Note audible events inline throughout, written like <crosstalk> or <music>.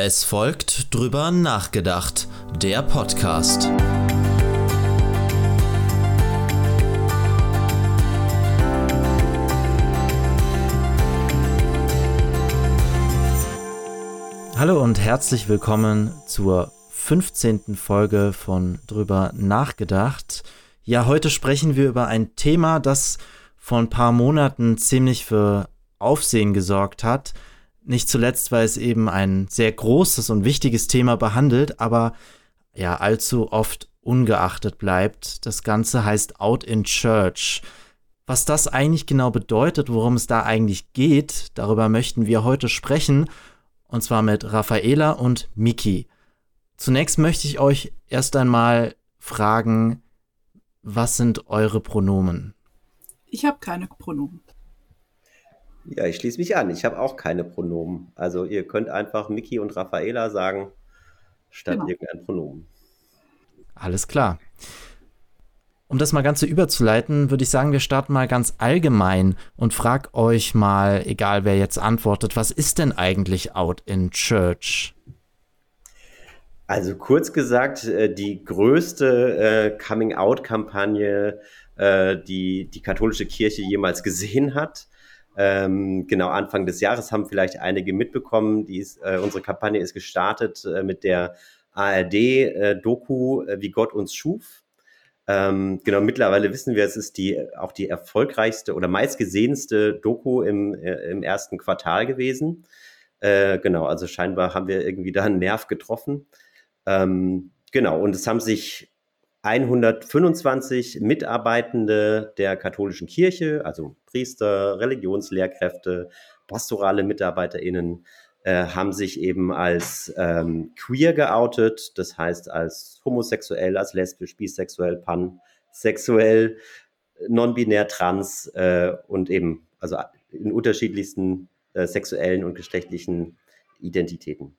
Es folgt drüber nachgedacht, der Podcast. Hallo und herzlich willkommen zur 15. Folge von Drüber nachgedacht. Ja, heute sprechen wir über ein Thema, das vor ein paar Monaten ziemlich für Aufsehen gesorgt hat. Nicht zuletzt, weil es eben ein sehr großes und wichtiges Thema behandelt, aber ja, allzu oft ungeachtet bleibt. Das Ganze heißt Out in Church. Was das eigentlich genau bedeutet, worum es da eigentlich geht, darüber möchten wir heute sprechen. Und zwar mit Raffaela und Miki. Zunächst möchte ich euch erst einmal fragen, was sind eure Pronomen? Ich habe keine Pronomen. Ja, ich schließe mich an. Ich habe auch keine Pronomen. Also ihr könnt einfach Miki und Raffaela sagen, statt genau. irgendein Pronomen. Alles klar. Um das mal ganz so überzuleiten, würde ich sagen, wir starten mal ganz allgemein und frag euch mal, egal wer jetzt antwortet, was ist denn eigentlich Out in Church? Also kurz gesagt, äh, die größte äh, Coming-out-Kampagne äh, die die katholische Kirche jemals gesehen hat. Ähm, genau, Anfang des Jahres haben vielleicht einige mitbekommen. Die ist, äh, unsere Kampagne ist gestartet äh, mit der ARD-Doku, äh, wie Gott uns schuf. Ähm, genau, mittlerweile wissen wir, es ist die auch die erfolgreichste oder meistgesehenste Doku im, äh, im ersten Quartal gewesen. Äh, genau, also scheinbar haben wir irgendwie da einen Nerv getroffen. Ähm, genau, und es haben sich 125 Mitarbeitende der katholischen Kirche, also Priester, Religionslehrkräfte, pastorale MitarbeiterInnen, äh, haben sich eben als ähm, queer geoutet, das heißt als homosexuell, als lesbisch, bisexuell, pansexuell, non-binär, trans äh, und eben also in unterschiedlichsten äh, sexuellen und geschlechtlichen Identitäten.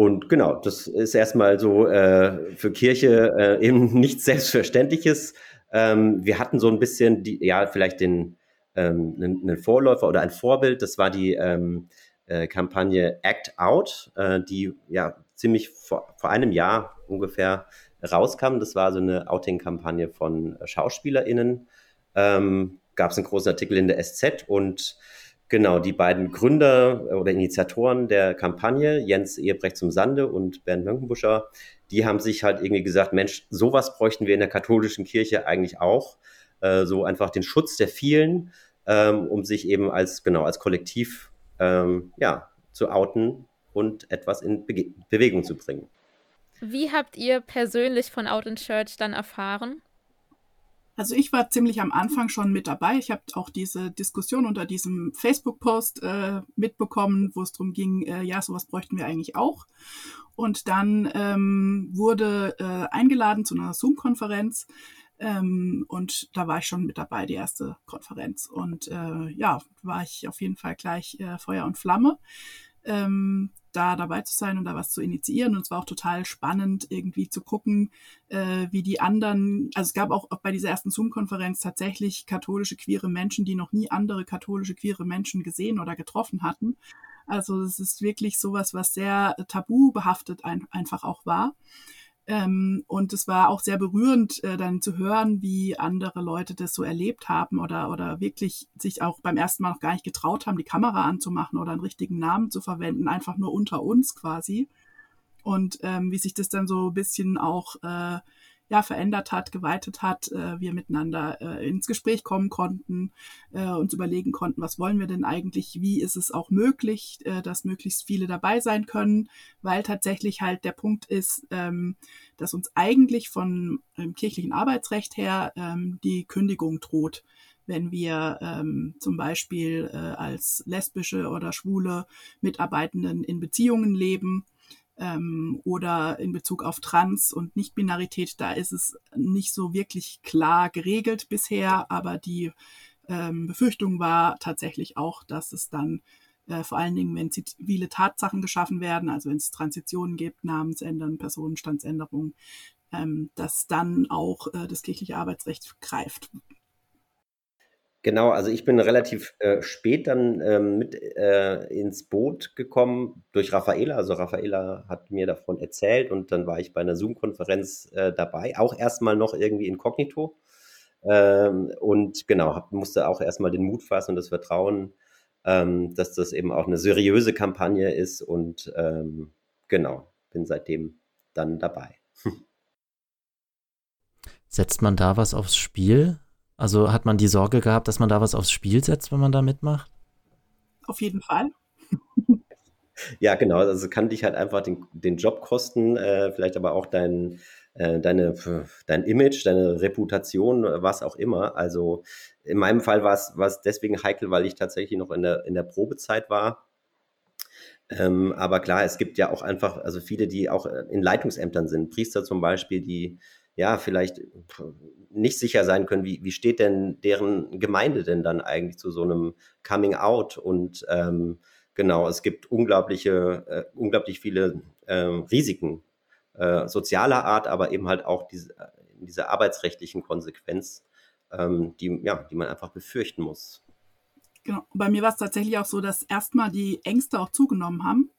Und genau, das ist erstmal so äh, für Kirche äh, eben <laughs> nichts Selbstverständliches. Ähm, wir hatten so ein bisschen, die, ja, vielleicht den ähm, einen, einen Vorläufer oder ein Vorbild. Das war die ähm, äh, Kampagne Act Out, äh, die ja ziemlich vor, vor einem Jahr ungefähr rauskam. Das war so eine Outing-Kampagne von SchauspielerInnen. Ähm, Gab es einen großen Artikel in der SZ und Genau, die beiden Gründer oder Initiatoren der Kampagne, Jens Ehebrecht zum Sande und Bernd Mönkenbuscher, die haben sich halt irgendwie gesagt, Mensch, sowas bräuchten wir in der katholischen Kirche eigentlich auch. Äh, so einfach den Schutz der vielen, ähm, um sich eben als, genau, als Kollektiv, ähm, ja, zu outen und etwas in Be Bewegung zu bringen. Wie habt ihr persönlich von Out in Church dann erfahren? Also ich war ziemlich am Anfang schon mit dabei. Ich habe auch diese Diskussion unter diesem Facebook-Post äh, mitbekommen, wo es darum ging, äh, ja, sowas bräuchten wir eigentlich auch. Und dann ähm, wurde äh, eingeladen zu einer Zoom-Konferenz. Ähm, und da war ich schon mit dabei, die erste Konferenz. Und äh, ja, war ich auf jeden Fall gleich äh, Feuer und Flamme ähm, da dabei zu sein und da was zu initiieren. Und es war auch total spannend, irgendwie zu gucken, äh, wie die anderen, also es gab auch, bei dieser ersten Zoom-Konferenz tatsächlich katholische queere Menschen, die noch nie andere katholische queere Menschen gesehen oder getroffen hatten. Also es ist wirklich sowas, was sehr tabu behaftet ein, einfach auch war. Ähm, und es war auch sehr berührend, äh, dann zu hören, wie andere Leute das so erlebt haben oder, oder wirklich sich auch beim ersten Mal noch gar nicht getraut haben, die Kamera anzumachen oder einen richtigen Namen zu verwenden, einfach nur unter uns quasi. Und ähm, wie sich das dann so ein bisschen auch äh, ja, verändert hat, geweitet hat, äh, wir miteinander äh, ins Gespräch kommen konnten, äh, uns überlegen konnten, was wollen wir denn eigentlich, wie ist es auch möglich, äh, dass möglichst viele dabei sein können, weil tatsächlich halt der Punkt ist, ähm, dass uns eigentlich von ähm, kirchlichen Arbeitsrecht her ähm, die Kündigung droht. Wenn wir ähm, zum Beispiel äh, als lesbische oder schwule Mitarbeitenden in Beziehungen leben ähm, oder in Bezug auf Trans- und Nichtbinarität, da ist es nicht so wirklich klar geregelt bisher, aber die ähm, Befürchtung war tatsächlich auch, dass es dann äh, vor allen Dingen, wenn zivile Tatsachen geschaffen werden, also wenn es Transitionen gibt, Namensändern, Personenstandsänderungen, ähm, dass dann auch äh, das kirchliche Arbeitsrecht greift. Genau, also ich bin relativ äh, spät dann ähm, mit äh, ins Boot gekommen durch Raffaela. Also Raffaela hat mir davon erzählt und dann war ich bei einer Zoom-Konferenz äh, dabei, auch erstmal noch irgendwie inkognito. Ähm, und genau, hab, musste auch erstmal den Mut fassen und das Vertrauen, ähm, dass das eben auch eine seriöse Kampagne ist und ähm, genau, bin seitdem dann dabei. <laughs> Setzt man da was aufs Spiel? Also hat man die Sorge gehabt, dass man da was aufs Spiel setzt, wenn man da mitmacht? Auf jeden Fall. ja, genau. Also kann dich halt einfach den, den Job kosten, äh, vielleicht aber auch dein, äh, deine, dein Image, deine Reputation, was auch immer. Also in meinem Fall war es deswegen heikel, weil ich tatsächlich noch in der, in der Probezeit war. Ähm, aber klar, es gibt ja auch einfach, also viele, die auch in Leitungsämtern sind, Priester zum Beispiel, die ja, vielleicht nicht sicher sein können, wie, wie steht denn deren Gemeinde denn dann eigentlich zu so einem Coming Out? Und ähm, genau, es gibt unglaubliche, äh, unglaublich viele äh, Risiken äh, sozialer Art, aber eben halt auch diese, diese arbeitsrechtlichen Konsequenz, ähm, die, ja, die man einfach befürchten muss. Genau. Bei mir war es tatsächlich auch so, dass erstmal die Ängste auch zugenommen haben.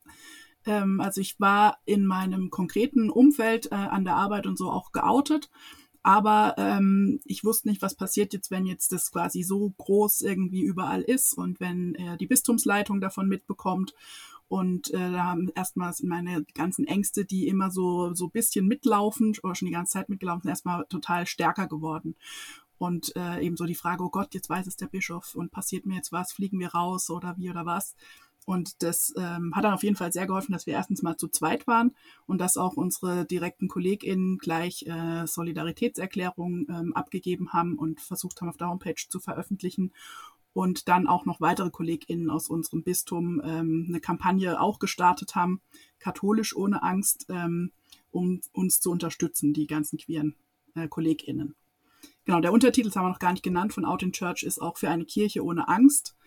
Ähm, also ich war in meinem konkreten Umfeld äh, an der Arbeit und so auch geoutet. Aber ähm, ich wusste nicht, was passiert jetzt, wenn jetzt das quasi so groß irgendwie überall ist und wenn äh, die Bistumsleitung davon mitbekommt. Und äh, da haben erstmals meine ganzen Ängste, die immer so so bisschen mitlaufen oder schon die ganze Zeit mitgelaufen sind, erstmal total stärker geworden. Und äh, eben so die Frage, oh Gott, jetzt weiß es der Bischof und passiert mir jetzt was, fliegen wir raus oder wie oder was. Und das ähm, hat dann auf jeden Fall sehr geholfen, dass wir erstens mal zu zweit waren und dass auch unsere direkten KollegInnen gleich äh, Solidaritätserklärungen ähm, abgegeben haben und versucht haben, auf der Homepage zu veröffentlichen. Und dann auch noch weitere KollegInnen aus unserem Bistum ähm, eine Kampagne auch gestartet haben, katholisch ohne Angst, ähm, um uns zu unterstützen, die ganzen queeren äh, KollegInnen. Genau, der Untertitel, das haben wir noch gar nicht genannt, von Out in Church ist auch für eine Kirche ohne Angst.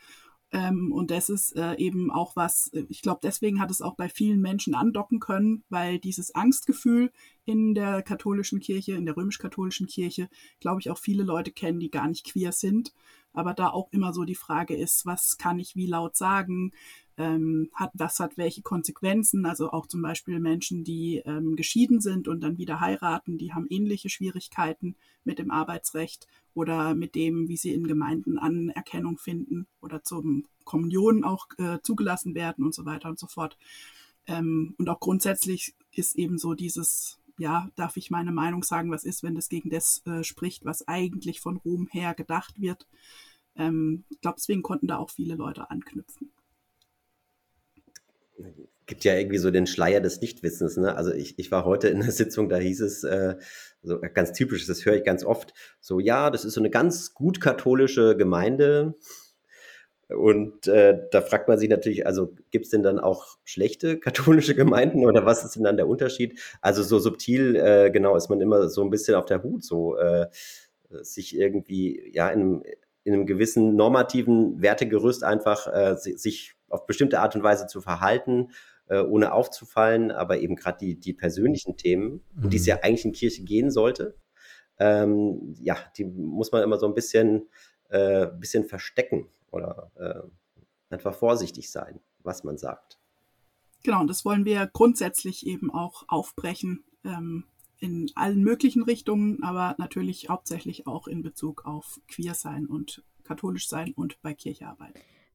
Ähm, und das ist äh, eben auch was, äh, ich glaube, deswegen hat es auch bei vielen Menschen andocken können, weil dieses Angstgefühl in der katholischen Kirche, in der römisch-katholischen Kirche, glaube ich, auch viele Leute kennen, die gar nicht queer sind. Aber da auch immer so die Frage ist, was kann ich wie laut sagen? Ähm, hat, was hat welche Konsequenzen. Also auch zum Beispiel Menschen, die ähm, geschieden sind und dann wieder heiraten, die haben ähnliche Schwierigkeiten mit dem Arbeitsrecht oder mit dem, wie sie in Gemeinden Anerkennung finden oder zum Kommunion auch äh, zugelassen werden und so weiter und so fort. Ähm, und auch grundsätzlich ist eben so dieses, ja, darf ich meine Meinung sagen, was ist, wenn das gegen das äh, spricht, was eigentlich von Ruhm her gedacht wird. Ähm, ich glaube, deswegen konnten da auch viele Leute anknüpfen gibt ja irgendwie so den Schleier des Nichtwissens. Ne? Also ich, ich war heute in einer Sitzung, da hieß es, äh, so ganz typisch, das höre ich ganz oft, so ja, das ist so eine ganz gut katholische Gemeinde. Und äh, da fragt man sich natürlich, also gibt es denn dann auch schlechte katholische Gemeinden oder was ist denn dann der Unterschied? Also so subtil, äh, genau, ist man immer so ein bisschen auf der Hut, so äh, sich irgendwie ja in einem, in einem gewissen normativen Wertegerüst einfach äh, sich auf bestimmte Art und Weise zu verhalten, äh, ohne aufzufallen, aber eben gerade die, die persönlichen Themen, mhm. um die es ja eigentlich in Kirche gehen sollte, ähm, ja, die muss man immer so ein bisschen, äh, bisschen verstecken oder äh, einfach vorsichtig sein, was man sagt. Genau, und das wollen wir grundsätzlich eben auch aufbrechen ähm, in allen möglichen Richtungen, aber natürlich hauptsächlich auch in Bezug auf Queer sein und katholisch sein und bei Kirchearbeit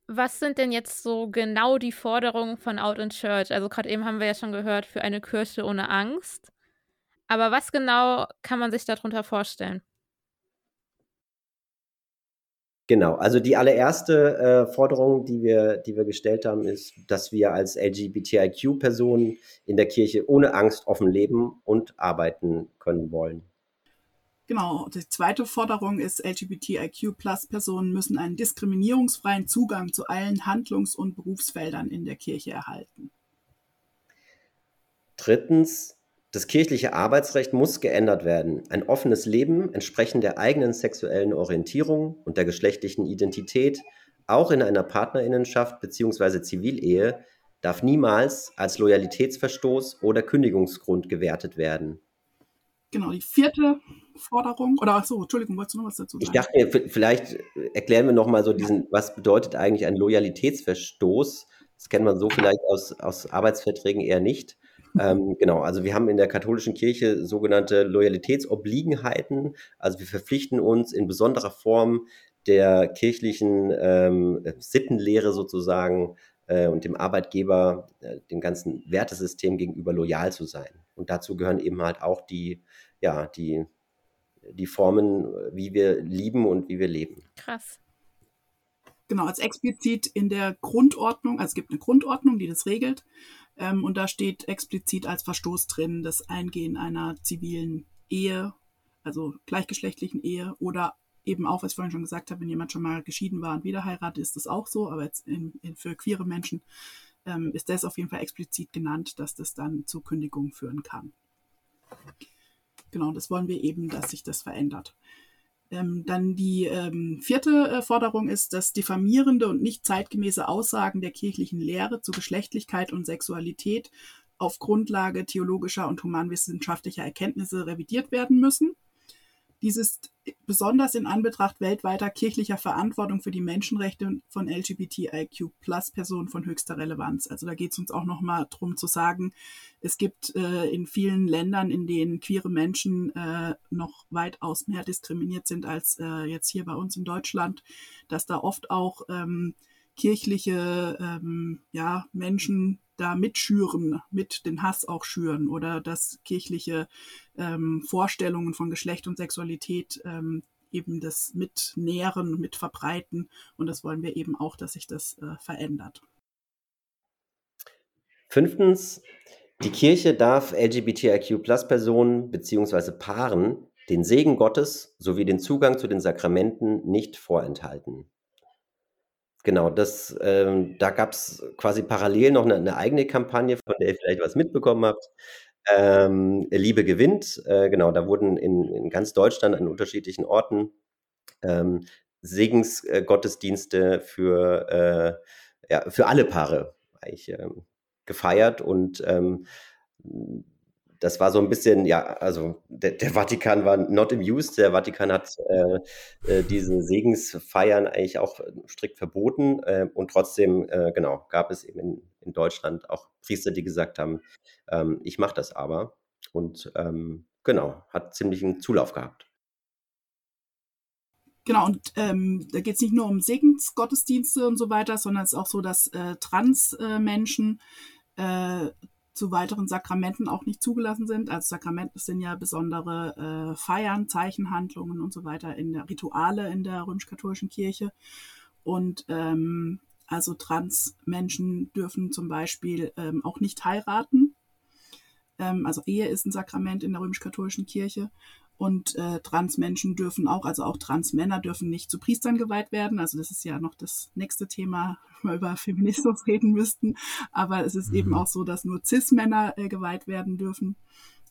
was sind denn jetzt so genau die Forderungen von Out in Church? Also gerade eben haben wir ja schon gehört, für eine Kirche ohne Angst. Aber was genau kann man sich darunter vorstellen? Genau, also die allererste äh, Forderung, die wir, die wir gestellt haben, ist, dass wir als LGBTIQ-Personen in der Kirche ohne Angst offen leben und arbeiten können wollen. Genau, die zweite Forderung ist, LGBTIQ-Plus-Personen müssen einen diskriminierungsfreien Zugang zu allen Handlungs- und Berufsfeldern in der Kirche erhalten. Drittens, das kirchliche Arbeitsrecht muss geändert werden. Ein offenes Leben entsprechend der eigenen sexuellen Orientierung und der geschlechtlichen Identität, auch in einer Partnerinnenschaft bzw. Zivilehe, darf niemals als Loyalitätsverstoß oder Kündigungsgrund gewertet werden. Genau, die vierte Forderung, oder so, Entschuldigung, wolltest du noch was dazu sagen? Ich dachte mir, vielleicht erklären wir nochmal so diesen, was bedeutet eigentlich ein Loyalitätsverstoß? Das kennt man so vielleicht aus, aus Arbeitsverträgen eher nicht. Ähm, <laughs> genau, also wir haben in der katholischen Kirche sogenannte Loyalitätsobliegenheiten. Also wir verpflichten uns in besonderer Form der kirchlichen ähm, Sittenlehre sozusagen und dem Arbeitgeber, äh, dem ganzen Wertesystem gegenüber loyal zu sein. Und dazu gehören eben halt auch die, ja, die, die Formen, wie wir lieben und wie wir leben. Krass. Genau, als explizit in der Grundordnung, also es gibt eine Grundordnung, die das regelt, ähm, und da steht explizit als Verstoß drin das Eingehen einer zivilen Ehe, also gleichgeschlechtlichen Ehe oder eben auch, was ich vorhin schon gesagt habe, wenn jemand schon mal geschieden war und wieder heiratet, ist das auch so, aber in, in, für queere Menschen ähm, ist das auf jeden Fall explizit genannt, dass das dann zu Kündigung führen kann. Genau, das wollen wir eben, dass sich das verändert. Ähm, dann die ähm, vierte äh, Forderung ist, dass diffamierende und nicht zeitgemäße Aussagen der kirchlichen Lehre zu Geschlechtlichkeit und Sexualität auf Grundlage theologischer und humanwissenschaftlicher Erkenntnisse revidiert werden müssen. Dies ist besonders in Anbetracht weltweiter kirchlicher Verantwortung für die Menschenrechte von LGBTIQ-Plus-Personen von höchster Relevanz. Also da geht es uns auch nochmal darum zu sagen, es gibt äh, in vielen Ländern, in denen queere Menschen äh, noch weitaus mehr diskriminiert sind als äh, jetzt hier bei uns in Deutschland, dass da oft auch ähm, kirchliche ähm, ja, Menschen da mitschüren, mit den Hass auch schüren oder dass kirchliche ähm, Vorstellungen von Geschlecht und Sexualität ähm, eben das mitnähren, mit verbreiten. Und das wollen wir eben auch, dass sich das äh, verändert. Fünftens, die Kirche darf LGBTIQ-Plus-Personen bzw. Paaren den Segen Gottes sowie den Zugang zu den Sakramenten nicht vorenthalten. Genau, das, ähm, da gab es quasi parallel noch eine, eine, eigene Kampagne, von der ihr vielleicht was mitbekommen habt. Ähm, Liebe gewinnt. Äh, genau, da wurden in, in, ganz Deutschland an unterschiedlichen Orten ähm, Segensgottesdienste für, äh, ja, für alle Paare eigentlich ähm, gefeiert und ähm, das war so ein bisschen, ja, also der, der, Vatikan war not amused. Der Vatikan hat äh, äh, diese Segensfeiern eigentlich auch strikt verboten. Äh, und trotzdem, äh, genau, gab es eben in, in, Deutschland auch Priester, die gesagt haben, ähm, ich mache das aber. Und ähm, genau, hat ziemlichen Zulauf gehabt. Genau, und ähm, da geht es nicht nur um Segensgottesdienste und so weiter, sondern es ist auch so, dass äh, Trans-Menschen äh, zu weiteren Sakramenten auch nicht zugelassen sind. Also Sakramente sind ja besondere äh, Feiern, Zeichenhandlungen und so weiter in der Rituale in der römisch-katholischen Kirche. Und ähm, also Transmenschen dürfen zum Beispiel ähm, auch nicht heiraten. Ähm, also Ehe ist ein Sakrament in der römisch-katholischen Kirche. Und äh, Transmenschen dürfen auch, also auch Transmänner dürfen nicht zu Priestern geweiht werden. Also das ist ja noch das nächste Thema, <laughs> wenn wir über Feminismus <laughs> reden müssten. Aber es ist mhm. eben auch so, dass nur Cis-Männer äh, geweiht werden dürfen.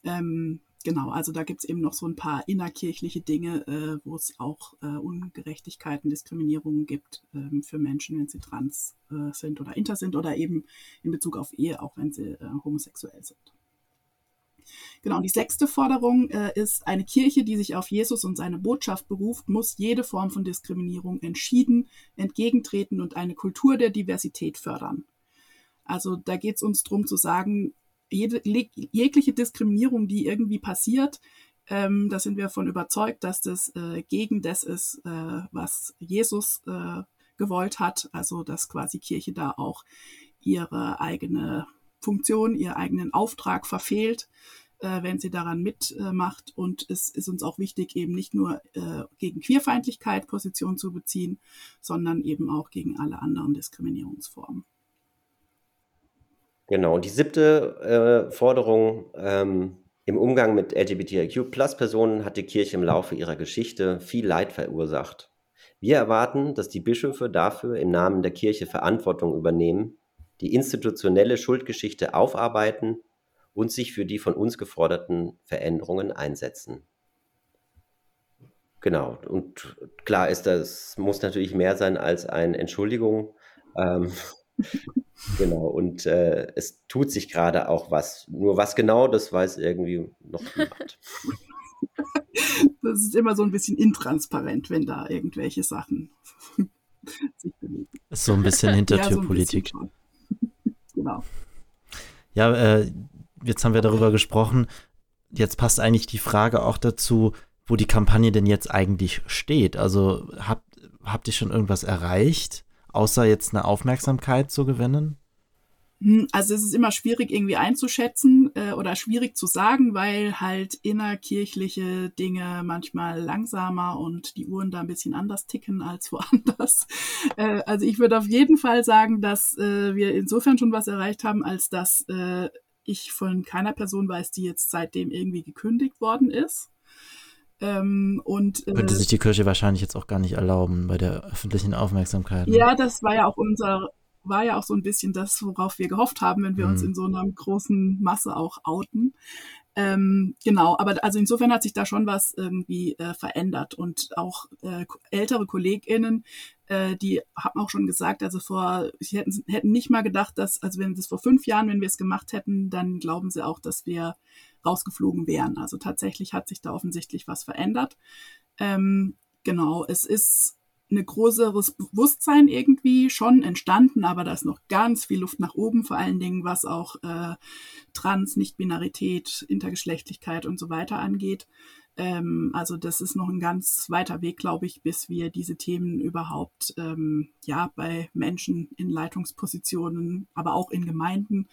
Ähm, genau, also da gibt's eben noch so ein paar innerkirchliche Dinge, äh, wo es auch äh, Ungerechtigkeiten, Diskriminierungen gibt ähm, für Menschen, wenn sie trans äh, sind oder inter sind oder eben in Bezug auf Ehe, auch wenn sie äh, homosexuell sind. Genau, die sechste Forderung äh, ist, eine Kirche, die sich auf Jesus und seine Botschaft beruft, muss jede Form von Diskriminierung entschieden entgegentreten und eine Kultur der Diversität fördern. Also da geht es uns darum zu sagen, jede, jegliche Diskriminierung, die irgendwie passiert, ähm, da sind wir davon überzeugt, dass das äh, gegen das ist, äh, was Jesus äh, gewollt hat. Also dass quasi Kirche da auch ihre eigene Funktion, ihren eigenen Auftrag verfehlt, äh, wenn sie daran mitmacht. Und es ist uns auch wichtig, eben nicht nur äh, gegen Queerfeindlichkeit Position zu beziehen, sondern eben auch gegen alle anderen Diskriminierungsformen. Genau, und die siebte äh, Forderung ähm, im Umgang mit LGBTIQ-Plus-Personen hat die Kirche im Laufe ihrer Geschichte viel Leid verursacht. Wir erwarten, dass die Bischöfe dafür im Namen der Kirche Verantwortung übernehmen die institutionelle Schuldgeschichte aufarbeiten und sich für die von uns geforderten Veränderungen einsetzen. Genau, und klar ist, das muss natürlich mehr sein als eine Entschuldigung. Ähm, <laughs> genau, und äh, es tut sich gerade auch was. Nur was genau, das weiß irgendwie noch niemand. <laughs> das ist immer so ein bisschen intransparent, wenn da irgendwelche Sachen <laughs> sich bewegen. Ist so ein bisschen Hintertürpolitik. Ja, so genau. Ja, äh, jetzt haben wir darüber gesprochen. Jetzt passt eigentlich die Frage auch dazu, wo die Kampagne denn jetzt eigentlich steht. Also habt, habt ihr schon irgendwas erreicht, außer jetzt eine Aufmerksamkeit zu gewinnen? Hm, also es ist immer schwierig irgendwie einzuschätzen äh, oder schwierig zu sagen, weil halt innerkirchliche Dinge manchmal langsamer und die Uhren da ein bisschen anders ticken als <laughs> woanders. Äh, also ich würde auf jeden Fall sagen, dass äh, wir insofern schon was erreicht haben, als dass äh, ich von keiner Person weiß, die jetzt seitdem irgendwie gekündigt worden ist. Ähm, und, äh, Könnte sich die Kirche wahrscheinlich jetzt auch gar nicht erlauben bei der öffentlichen Aufmerksamkeit. Ne? Ja, das war ja auch unser, war ja auch so ein bisschen das, worauf wir gehofft haben, wenn wir mhm. uns in so einer großen Masse auch outen. Ähm, genau, aber also insofern hat sich da schon was irgendwie äh, verändert und auch äh, ältere KollegInnen, äh, die haben auch schon gesagt, also vor, sie hätten, hätten nicht mal gedacht, dass, also wenn das vor fünf Jahren, wenn wir es gemacht hätten, dann glauben sie auch, dass wir rausgeflogen wären. Also tatsächlich hat sich da offensichtlich was verändert. Ähm, genau, es ist ein größeres Bewusstsein irgendwie schon entstanden, aber da ist noch ganz viel Luft nach oben, vor allen Dingen was auch äh, Trans, Nichtbinarität, Intergeschlechtlichkeit und so weiter angeht. Ähm, also das ist noch ein ganz weiter Weg, glaube ich, bis wir diese Themen überhaupt ähm, ja bei Menschen in Leitungspositionen, aber auch in Gemeinden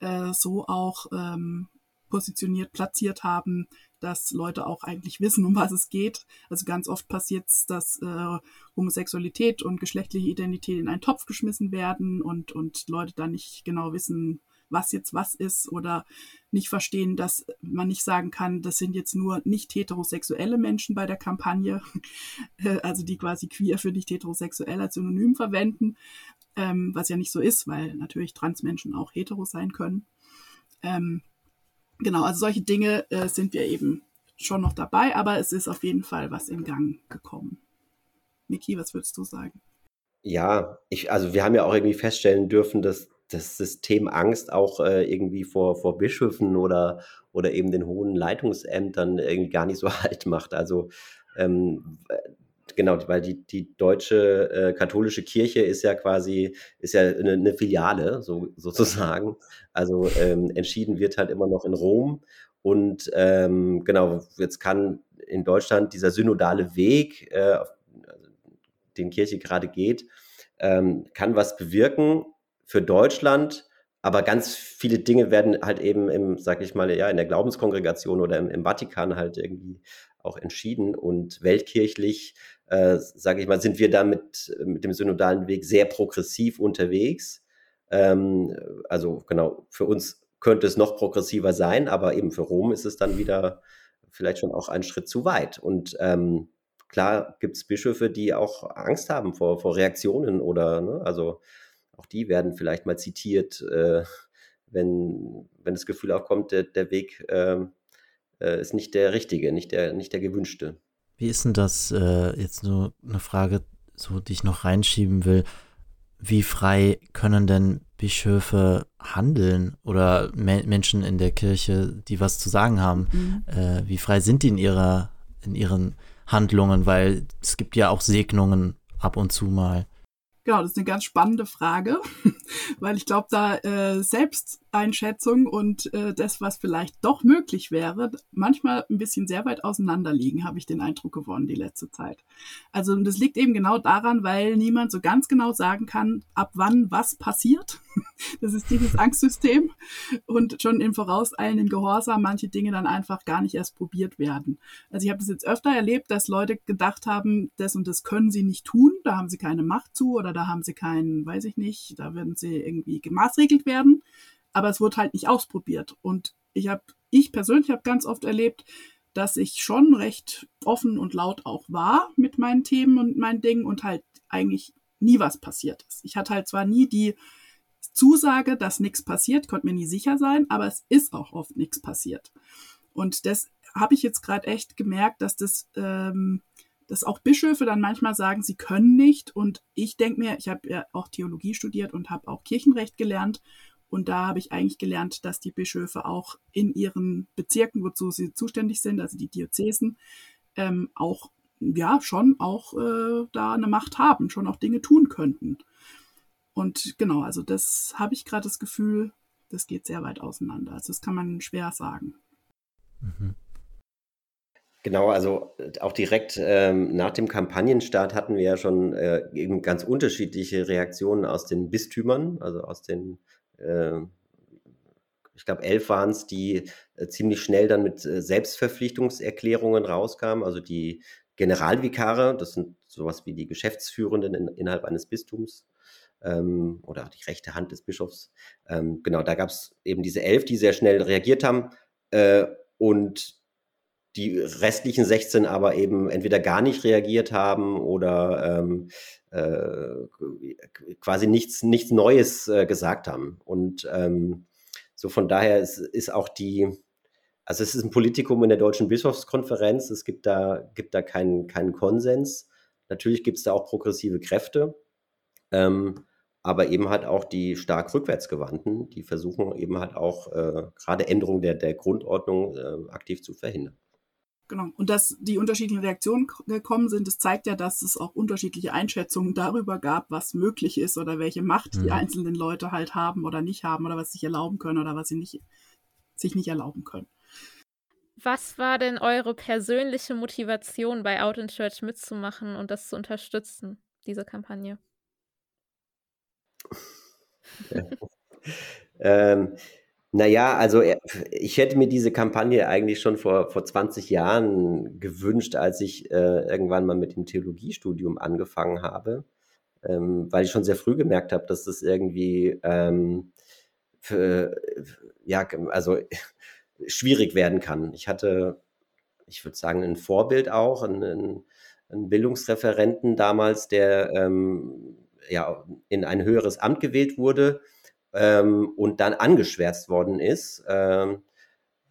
äh, so auch ähm, positioniert, platziert haben, dass Leute auch eigentlich wissen, um was es geht. Also ganz oft passiert es, dass äh, Homosexualität und geschlechtliche Identität in einen Topf geschmissen werden und, und Leute dann nicht genau wissen, was jetzt was ist oder nicht verstehen, dass man nicht sagen kann, das sind jetzt nur nicht heterosexuelle Menschen bei der Kampagne, <laughs> also die quasi queer für nicht heterosexuell als Synonym verwenden, ähm, was ja nicht so ist, weil natürlich Transmenschen auch hetero sein können. Ähm, genau, also solche Dinge äh, sind wir eben schon noch dabei, aber es ist auf jeden Fall was in Gang gekommen. Miki, was würdest du sagen? Ja, ich, also wir haben ja auch irgendwie feststellen dürfen, dass das System Angst auch äh, irgendwie vor, vor Bischöfen oder, oder eben den hohen Leitungsämtern irgendwie gar nicht so <laughs> halt macht. Also ähm, genau, weil die, die deutsche äh, katholische Kirche ist ja quasi, ist ja eine, eine Filiale, so, sozusagen. Also ähm, entschieden wird halt immer noch in Rom. Und ähm, genau, jetzt kann in Deutschland dieser synodale Weg, äh, den Kirche gerade geht, ähm, kann was bewirken für Deutschland. Aber ganz viele Dinge werden halt eben im, sag ich mal, ja, in der Glaubenskongregation oder im, im Vatikan halt irgendwie auch entschieden. Und weltkirchlich äh, sage ich mal, sind wir da mit, mit dem synodalen Weg sehr progressiv unterwegs. Ähm, also genau, für uns könnte es noch progressiver sein, aber eben für Rom ist es dann wieder vielleicht schon auch ein Schritt zu weit. Und ähm, klar gibt es Bischöfe, die auch Angst haben vor, vor Reaktionen oder, ne, also auch die werden vielleicht mal zitiert, äh, wenn, wenn das Gefühl aufkommt, der, der Weg äh, äh, ist nicht der richtige, nicht der, nicht der gewünschte. Wie ist denn das äh, jetzt nur eine Frage, so die ich noch reinschieben will? Wie frei können denn Bischöfe handeln oder Me Menschen in der Kirche, die was zu sagen haben? Mhm. Äh, wie frei sind die in ihrer in ihren Handlungen? Weil es gibt ja auch Segnungen ab und zu mal. Genau, das ist eine ganz spannende Frage, <laughs> weil ich glaube, da äh, Selbsteinschätzung und äh, das, was vielleicht doch möglich wäre, manchmal ein bisschen sehr weit auseinander liegen, habe ich den Eindruck gewonnen die letzte Zeit. Also das liegt eben genau daran, weil niemand so ganz genau sagen kann, ab wann was passiert. <laughs> Das ist dieses Angstsystem und schon im vorauseilenden Gehorsam manche Dinge dann einfach gar nicht erst probiert werden. Also ich habe das jetzt öfter erlebt, dass Leute gedacht haben, das und das können sie nicht tun, da haben sie keine Macht zu oder da haben sie keinen, weiß ich nicht, da werden sie irgendwie gemaßregelt werden, aber es wurde halt nicht ausprobiert. Und ich habe, ich persönlich habe ganz oft erlebt, dass ich schon recht offen und laut auch war mit meinen Themen und meinen Dingen und halt eigentlich nie was passiert ist. Ich hatte halt zwar nie die Zusage, dass nichts passiert, konnte mir nie sicher sein, aber es ist auch oft nichts passiert. Und das habe ich jetzt gerade echt gemerkt, dass das, ähm, dass auch Bischöfe dann manchmal sagen, sie können nicht. Und ich denke mir, ich habe ja auch Theologie studiert und habe auch Kirchenrecht gelernt. Und da habe ich eigentlich gelernt, dass die Bischöfe auch in ihren Bezirken, wozu sie zuständig sind, also die Diözesen, ähm, auch, ja, schon auch äh, da eine Macht haben, schon auch Dinge tun könnten. Und genau, also das habe ich gerade das Gefühl, das geht sehr weit auseinander. Also das kann man schwer sagen. Mhm. Genau, also auch direkt ähm, nach dem Kampagnenstart hatten wir ja schon äh, eben ganz unterschiedliche Reaktionen aus den Bistümern, also aus den, äh, ich glaube, elf waren es, die äh, ziemlich schnell dann mit äh, Selbstverpflichtungserklärungen rauskamen. Also die Generalvikare, das sind sowas wie die Geschäftsführenden in, innerhalb eines Bistums ähm, oder die rechte Hand des Bischofs. Ähm, genau, da gab es eben diese elf, die sehr schnell reagiert haben äh, und die restlichen 16 aber eben entweder gar nicht reagiert haben oder ähm, äh, quasi nichts, nichts Neues äh, gesagt haben. Und ähm, so von daher ist, ist auch die, also es ist ein Politikum in der Deutschen Bischofskonferenz, es gibt da, gibt da keinen, keinen Konsens. Natürlich gibt es da auch progressive Kräfte, ähm, aber eben halt auch die stark rückwärtsgewandten, die versuchen eben halt auch äh, gerade Änderungen der, der Grundordnung äh, aktiv zu verhindern. Genau. Und dass die unterschiedlichen Reaktionen gekommen sind, das zeigt ja, dass es auch unterschiedliche Einschätzungen darüber gab, was möglich ist oder welche Macht mhm. die einzelnen Leute halt haben oder nicht haben oder was sie sich erlauben können oder was sie nicht, sich nicht erlauben können. Was war denn eure persönliche Motivation bei Out in Church mitzumachen und das zu unterstützen, diese Kampagne? Ja. <laughs> ähm, naja, also äh, ich hätte mir diese Kampagne eigentlich schon vor, vor 20 Jahren gewünscht, als ich äh, irgendwann mal mit dem Theologiestudium angefangen habe, ähm, weil ich schon sehr früh gemerkt habe, dass das irgendwie ähm, für, ja, also <laughs> schwierig werden kann. Ich hatte, ich würde sagen, ein Vorbild auch, einen, einen Bildungsreferenten damals, der ähm, ja in ein höheres Amt gewählt wurde ähm, und dann angeschwärzt worden ist. Ähm,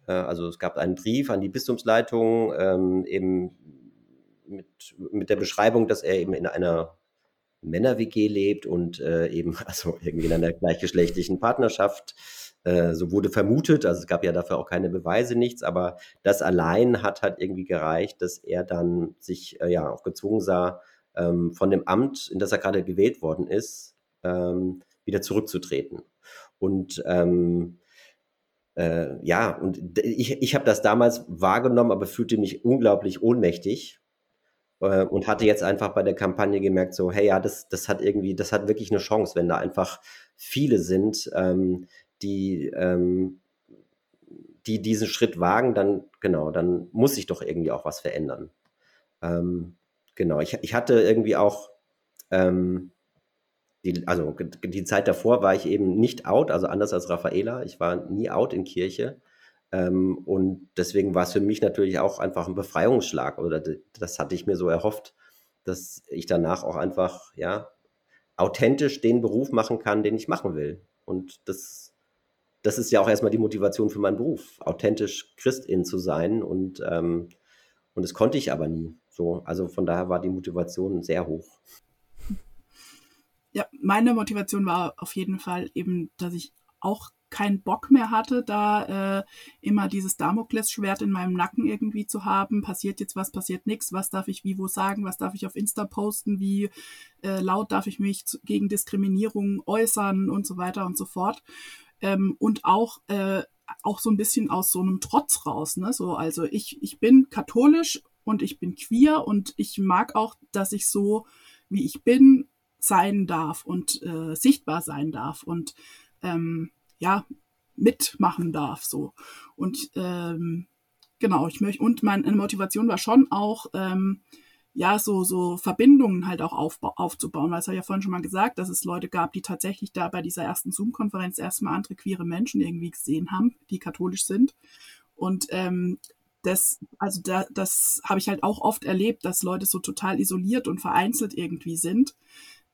äh, also es gab einen Brief an die Bistumsleitung ähm, eben mit, mit der Beschreibung, dass er eben in einer Männer-WG lebt und äh, eben <laughs> also irgendwie in einer gleichgeschlechtlichen Partnerschaft. Äh, so wurde vermutet, also es gab ja dafür auch keine Beweise, nichts, aber das allein hat halt irgendwie gereicht, dass er dann sich äh, ja auch gezwungen sah, ähm, von dem Amt, in das er gerade gewählt worden ist, ähm, wieder zurückzutreten. Und ähm, äh, ja, und ich, ich habe das damals wahrgenommen, aber fühlte mich unglaublich ohnmächtig äh, und hatte jetzt einfach bei der Kampagne gemerkt, so, hey, ja, das, das hat irgendwie, das hat wirklich eine Chance, wenn da einfach viele sind, ähm, die, ähm, die diesen Schritt wagen, dann, genau, dann muss sich doch irgendwie auch was verändern. Ähm, genau, ich, ich hatte irgendwie auch, ähm, die, also die Zeit davor war ich eben nicht out, also anders als Raffaela. Ich war nie out in Kirche. Ähm, und deswegen war es für mich natürlich auch einfach ein Befreiungsschlag. Oder das hatte ich mir so erhofft, dass ich danach auch einfach, ja, authentisch den Beruf machen kann, den ich machen will. Und das, das ist ja auch erstmal die Motivation für meinen Beruf, authentisch Christin zu sein. Und, ähm, und das konnte ich aber nie. So, also von daher war die Motivation sehr hoch ja, meine Motivation war auf jeden Fall eben, dass ich auch keinen Bock mehr hatte, da äh, immer dieses Damoklesschwert in meinem Nacken irgendwie zu haben. Passiert jetzt was, passiert nichts, was darf ich wie wo sagen, was darf ich auf Insta posten, wie äh, laut darf ich mich zu, gegen Diskriminierung äußern und so weiter und so fort. Ähm, und auch, äh, auch so ein bisschen aus so einem Trotz raus. Ne? So, also ich, ich bin katholisch und ich bin queer und ich mag auch, dass ich so, wie ich bin, sein darf und äh, sichtbar sein darf und ähm, ja mitmachen darf so und ähm, genau ich möchte und meine Motivation war schon auch ähm, ja so so Verbindungen halt auch aufba aufzubauen weil es habe ja vorhin schon mal gesagt dass es Leute gab die tatsächlich da bei dieser ersten Zoom-Konferenz erstmal andere queere Menschen irgendwie gesehen haben die katholisch sind und ähm, das, also da, das habe ich halt auch oft erlebt, dass Leute so total isoliert und vereinzelt irgendwie sind.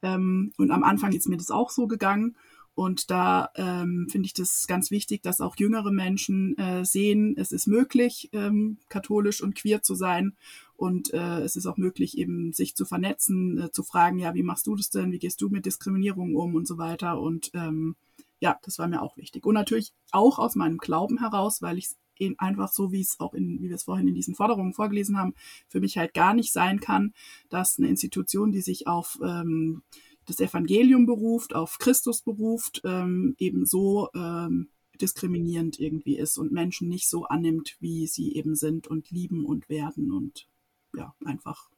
Ähm, und am Anfang ist mir das auch so gegangen. Und da ähm, finde ich das ganz wichtig, dass auch jüngere Menschen äh, sehen, es ist möglich, ähm, katholisch und queer zu sein. Und äh, es ist auch möglich, eben sich zu vernetzen, äh, zu fragen, ja, wie machst du das denn? Wie gehst du mit Diskriminierung um und so weiter. Und ähm, ja, das war mir auch wichtig. Und natürlich auch aus meinem Glauben heraus, weil ich einfach so, wie es auch in, wie wir es vorhin in diesen Forderungen vorgelesen haben, für mich halt gar nicht sein kann, dass eine Institution, die sich auf ähm, das Evangelium beruft, auf Christus beruft, ähm, eben so ähm, diskriminierend irgendwie ist und Menschen nicht so annimmt, wie sie eben sind und lieben und werden und ja, einfach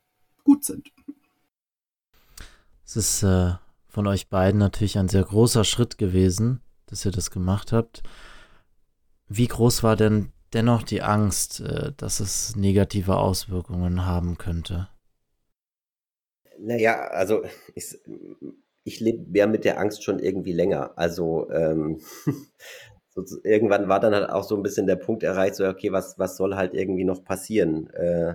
gut sind. Es ist äh, von euch beiden natürlich ein sehr großer Schritt gewesen, dass ihr das gemacht habt. Wie groß war denn dennoch die Angst, äh, dass es negative Auswirkungen haben könnte? Naja, also ich, ich lebe ja mit der Angst schon irgendwie länger. Also ähm, <laughs> so, irgendwann war dann halt auch so ein bisschen der Punkt erreicht, so okay, was, was soll halt irgendwie noch passieren? Äh,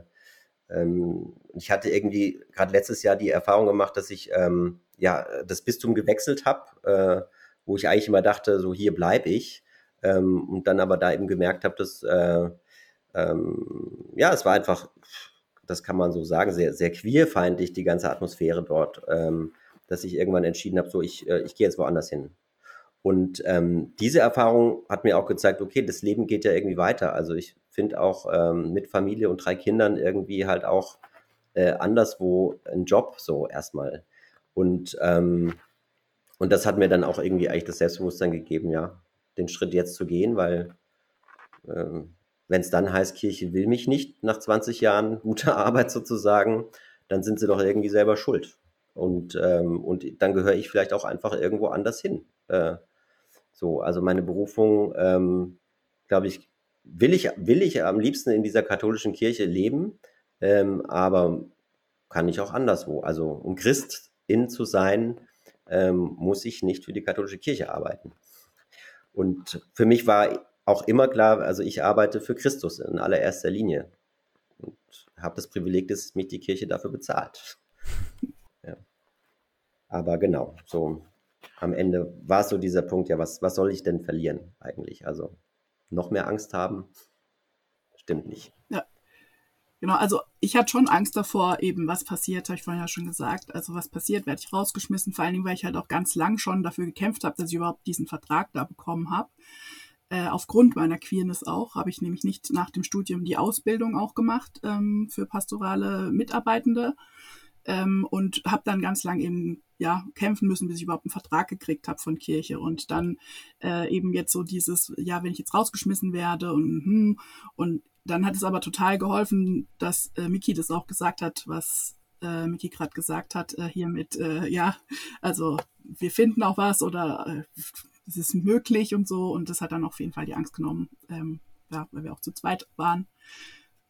ähm, ich hatte irgendwie gerade letztes Jahr die Erfahrung gemacht, dass ich ähm, ja das Bistum gewechselt habe, äh, wo ich eigentlich immer dachte, so hier bleibe ich. Ähm, und dann aber da eben gemerkt habe, dass äh, ähm, ja, es war einfach, das kann man so sagen, sehr, sehr queerfeindlich, die ganze Atmosphäre dort, ähm, dass ich irgendwann entschieden habe, so ich, äh, ich gehe jetzt woanders hin. Und ähm, diese Erfahrung hat mir auch gezeigt, okay, das Leben geht ja irgendwie weiter. Also ich finde auch ähm, mit Familie und drei Kindern irgendwie halt auch äh, anderswo einen Job so erstmal. Und, ähm, und das hat mir dann auch irgendwie eigentlich das Selbstbewusstsein gegeben, ja, den Schritt jetzt zu gehen, weil ähm, wenn es dann heißt, Kirche will mich nicht nach 20 Jahren guter <laughs> Arbeit sozusagen, dann sind sie doch irgendwie selber schuld. Und, ähm, und dann gehöre ich vielleicht auch einfach irgendwo anders hin. Äh, so, also meine Berufung, ähm, glaube ich, will ich, will ich am liebsten in dieser katholischen Kirche leben, ähm, aber kann ich auch anderswo. Also um Christin zu sein, ähm, muss ich nicht für die katholische Kirche arbeiten. Und für mich war auch immer klar, also ich arbeite für Christus in allererster Linie und habe das Privileg, dass mich die Kirche dafür bezahlt. <laughs> Ja. Aber genau, so am Ende war es so dieser Punkt, ja, was, was soll ich denn verlieren eigentlich? Also noch mehr Angst haben, stimmt nicht. Ja. Genau, also ich hatte schon Angst davor, eben was passiert, habe ich vorhin ja schon gesagt. Also was passiert, werde ich rausgeschmissen, vor allen Dingen, weil ich halt auch ganz lang schon dafür gekämpft habe, dass ich überhaupt diesen Vertrag da bekommen habe. Äh, aufgrund meiner Queerness auch, habe ich nämlich nicht nach dem Studium die Ausbildung auch gemacht ähm, für pastorale Mitarbeitende ähm, und habe dann ganz lang eben ja kämpfen müssen, bis ich überhaupt einen Vertrag gekriegt habe von Kirche und dann äh, eben jetzt so dieses ja, wenn ich jetzt rausgeschmissen werde und hm, und dann hat es aber total geholfen, dass äh, Miki das auch gesagt hat, was äh, Miki gerade gesagt hat, äh, hier mit, äh, ja, also wir finden auch was oder äh, es ist möglich und so. Und das hat dann auf jeden Fall die Angst genommen, ähm, ja, weil wir auch zu zweit waren.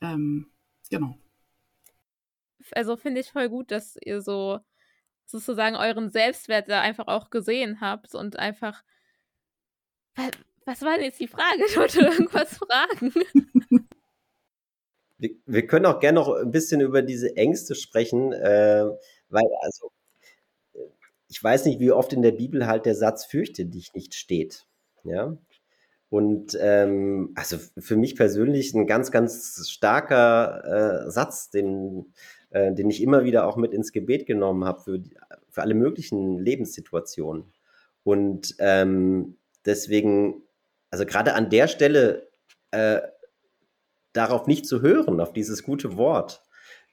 Ähm, genau also finde ich voll gut, dass ihr so sozusagen euren Selbstwert da einfach auch gesehen habt und einfach. Was war denn jetzt die Frage? Ich wollte irgendwas fragen. <laughs> <laughs> Wir, wir, können auch gerne noch ein bisschen über diese Ängste sprechen, äh, weil, also, ich weiß nicht, wie oft in der Bibel halt der Satz fürchte dich nicht steht. Ja. Und ähm, also für mich persönlich ein ganz, ganz starker äh, Satz, den äh, den ich immer wieder auch mit ins Gebet genommen habe für, für alle möglichen Lebenssituationen. Und ähm, deswegen, also gerade an der Stelle äh, darauf nicht zu hören, auf dieses gute Wort,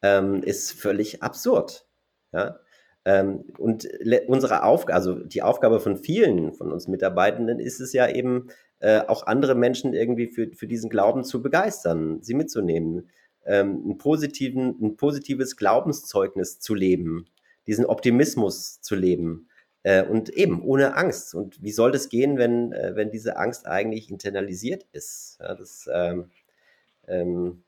ähm, ist völlig absurd. Ja? Ähm, und unsere Aufgabe, also die Aufgabe von vielen von uns Mitarbeitenden ist es ja eben, äh, auch andere Menschen irgendwie für, für diesen Glauben zu begeistern, sie mitzunehmen, ähm, einen positiven, ein positives Glaubenszeugnis zu leben, diesen Optimismus zu leben. Äh, und eben ohne Angst. Und wie soll das gehen, wenn, äh, wenn diese Angst eigentlich internalisiert ist? Ja, das, ähm, ähm,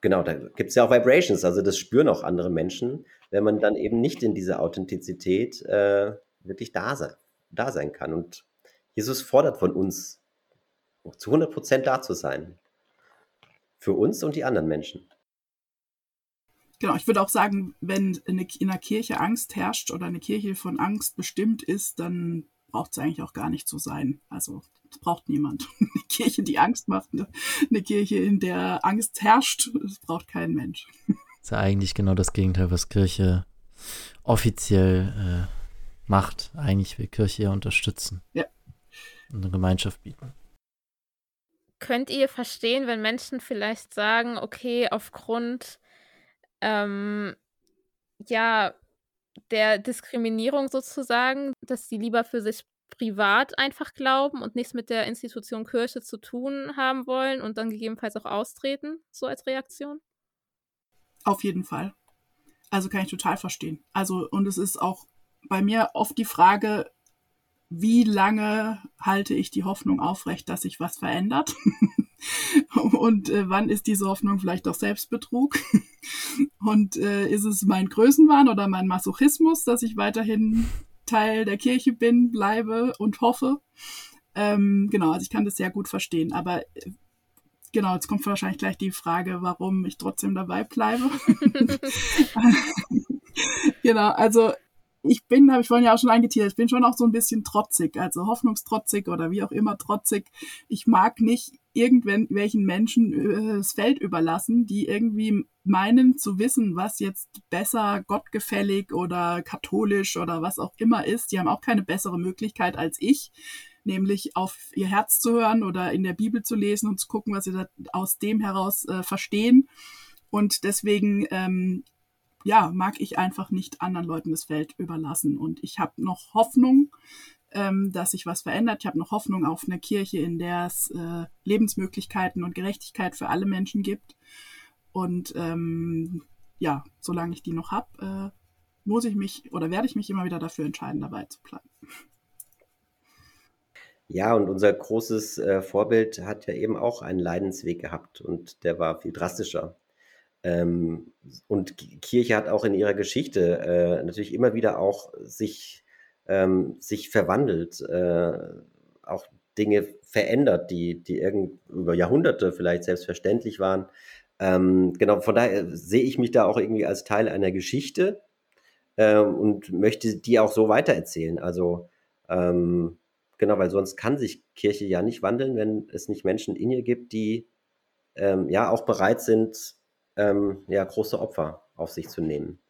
genau, da gibt es ja auch Vibrations, also das spüren auch andere Menschen, wenn man dann eben nicht in dieser Authentizität äh, wirklich da sein, da sein kann. Und Jesus fordert von uns, zu 100 Prozent da zu sein. Für uns und die anderen Menschen. Genau, ich würde auch sagen, wenn in einer Kirche Angst herrscht oder eine Kirche von Angst bestimmt ist, dann braucht es eigentlich auch gar nicht zu sein. Also das braucht niemand. <laughs> Eine Kirche, die Angst macht, eine Kirche, in der Angst herrscht, das braucht kein Mensch. Das ist ja eigentlich genau das Gegenteil, was Kirche offiziell äh, macht. Eigentlich will Kirche ja unterstützen. Ja. Und eine Gemeinschaft bieten. könnt ihr verstehen, wenn Menschen vielleicht sagen, okay, aufgrund ähm, ja der Diskriminierung sozusagen, dass sie lieber für sich privat einfach glauben und nichts mit der Institution Kirche zu tun haben wollen und dann gegebenenfalls auch austreten, so als Reaktion? Auf jeden Fall. Also kann ich total verstehen. Also, und es ist auch bei mir oft die Frage, wie lange halte ich die Hoffnung aufrecht, dass sich was verändert? <laughs> und äh, wann ist diese Hoffnung vielleicht doch Selbstbetrug? <laughs> und äh, ist es mein Größenwahn oder mein Masochismus, dass ich weiterhin Teil der Kirche bin, bleibe und hoffe? Ähm, genau, also ich kann das sehr gut verstehen. Aber äh, genau, jetzt kommt wahrscheinlich gleich die Frage, warum ich trotzdem dabei bleibe. <laughs> genau, also ich bin, habe ich vorhin ja auch schon angeteasert, ich bin schon auch so ein bisschen trotzig, also hoffnungstrotzig oder wie auch immer trotzig. Ich mag nicht irgendwelchen Menschen äh, das Feld überlassen, die irgendwie meinen zu wissen, was jetzt besser gottgefällig oder katholisch oder was auch immer ist. Die haben auch keine bessere Möglichkeit als ich, nämlich auf ihr Herz zu hören oder in der Bibel zu lesen und zu gucken, was sie da aus dem heraus äh, verstehen. Und deswegen ähm, ja, mag ich einfach nicht anderen Leuten das Feld überlassen. Und ich habe noch Hoffnung, ähm, dass sich was verändert. Ich habe noch Hoffnung auf eine Kirche, in der es äh, Lebensmöglichkeiten und Gerechtigkeit für alle Menschen gibt. Und ähm, ja, solange ich die noch habe, äh, muss ich mich oder werde ich mich immer wieder dafür entscheiden, dabei zu bleiben. Ja, und unser großes äh, Vorbild hat ja eben auch einen Leidensweg gehabt und der war viel drastischer. Ähm, und Kirche hat auch in ihrer Geschichte äh, natürlich immer wieder auch sich, ähm, sich verwandelt, äh, auch Dinge verändert, die, die irgend über Jahrhunderte vielleicht selbstverständlich waren. Ähm, genau, von daher sehe ich mich da auch irgendwie als Teil einer Geschichte ähm, und möchte die auch so weitererzählen. Also ähm, genau, weil sonst kann sich Kirche ja nicht wandeln, wenn es nicht Menschen in ihr gibt, die ähm, ja auch bereit sind, ähm, ja, große Opfer auf sich zu nehmen.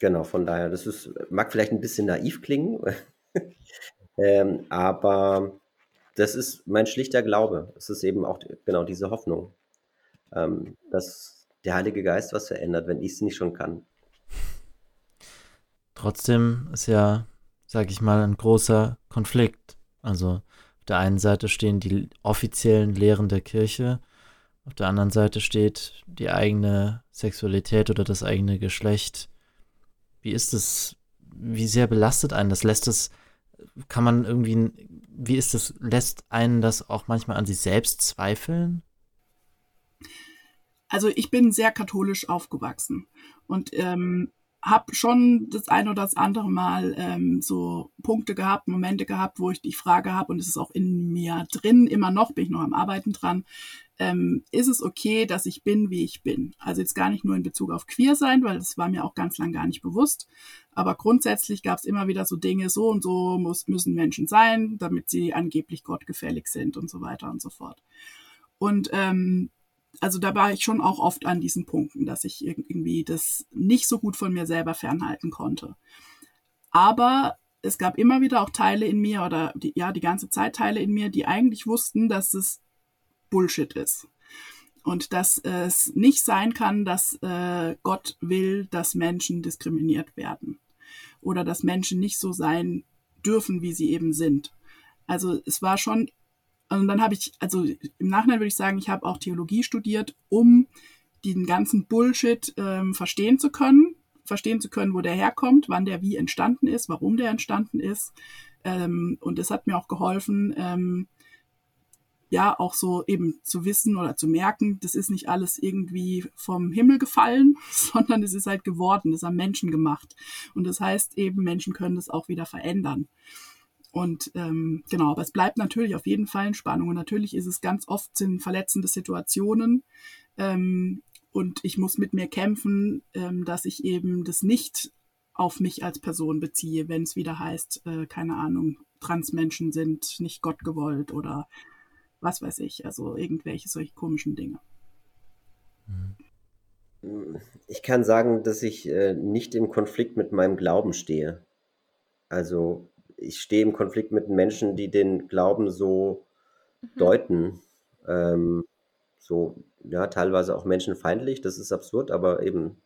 Genau, von daher, das ist, mag vielleicht ein bisschen naiv klingen, <laughs> ähm, aber das ist mein schlichter Glaube. Es ist eben auch genau diese Hoffnung, ähm, dass der Heilige Geist was verändert, wenn ich es nicht schon kann. Trotzdem ist ja, sag ich mal, ein großer Konflikt. Also auf der einen Seite stehen die offiziellen Lehren der Kirche auf der anderen Seite steht die eigene Sexualität oder das eigene Geschlecht. Wie ist es? Wie sehr belastet einen das? Lässt es, kann man irgendwie, wie ist es, lässt einen das auch manchmal an sich selbst zweifeln? Also ich bin sehr katholisch aufgewachsen und ähm, habe schon das ein oder das andere Mal ähm, so Punkte gehabt, Momente gehabt, wo ich die Frage habe, und es ist auch in mir drin, immer noch, bin ich noch am Arbeiten dran, ähm, ist es okay, dass ich bin, wie ich bin? Also jetzt gar nicht nur in Bezug auf queer sein, weil das war mir auch ganz lang gar nicht bewusst, aber grundsätzlich gab es immer wieder so Dinge, so und so muss, müssen Menschen sein, damit sie angeblich gottgefällig sind und so weiter und so fort. Und ähm, also da war ich schon auch oft an diesen Punkten, dass ich irgendwie das nicht so gut von mir selber fernhalten konnte. Aber es gab immer wieder auch Teile in mir oder die, ja, die ganze Zeit Teile in mir, die eigentlich wussten, dass es Bullshit ist. Und dass es nicht sein kann, dass äh, Gott will, dass Menschen diskriminiert werden. Oder dass Menschen nicht so sein dürfen, wie sie eben sind. Also es war schon und dann habe ich, also im Nachhinein würde ich sagen, ich habe auch Theologie studiert, um den ganzen Bullshit ähm, verstehen zu können, verstehen zu können, wo der herkommt, wann der wie entstanden ist, warum der entstanden ist. Ähm, und es hat mir auch geholfen, ähm, ja, auch so eben zu wissen oder zu merken, das ist nicht alles irgendwie vom Himmel gefallen, <laughs> sondern es ist halt geworden, das haben Menschen gemacht. Und das heißt eben, Menschen können das auch wieder verändern. Und ähm, genau, aber es bleibt natürlich auf jeden Fall in Spannung. Und natürlich ist es ganz oft sind verletzende Situationen. Ähm, und ich muss mit mir kämpfen, ähm, dass ich eben das nicht auf mich als Person beziehe, wenn es wieder heißt, äh, keine Ahnung, Transmenschen sind nicht Gott gewollt oder was weiß ich, also irgendwelche solche komischen Dinge. Ich kann sagen, dass ich äh, nicht im Konflikt mit meinem Glauben stehe. Also ich stehe im Konflikt mit Menschen, die den Glauben so mhm. deuten. Ähm, so, ja, teilweise auch menschenfeindlich, das ist absurd, aber eben,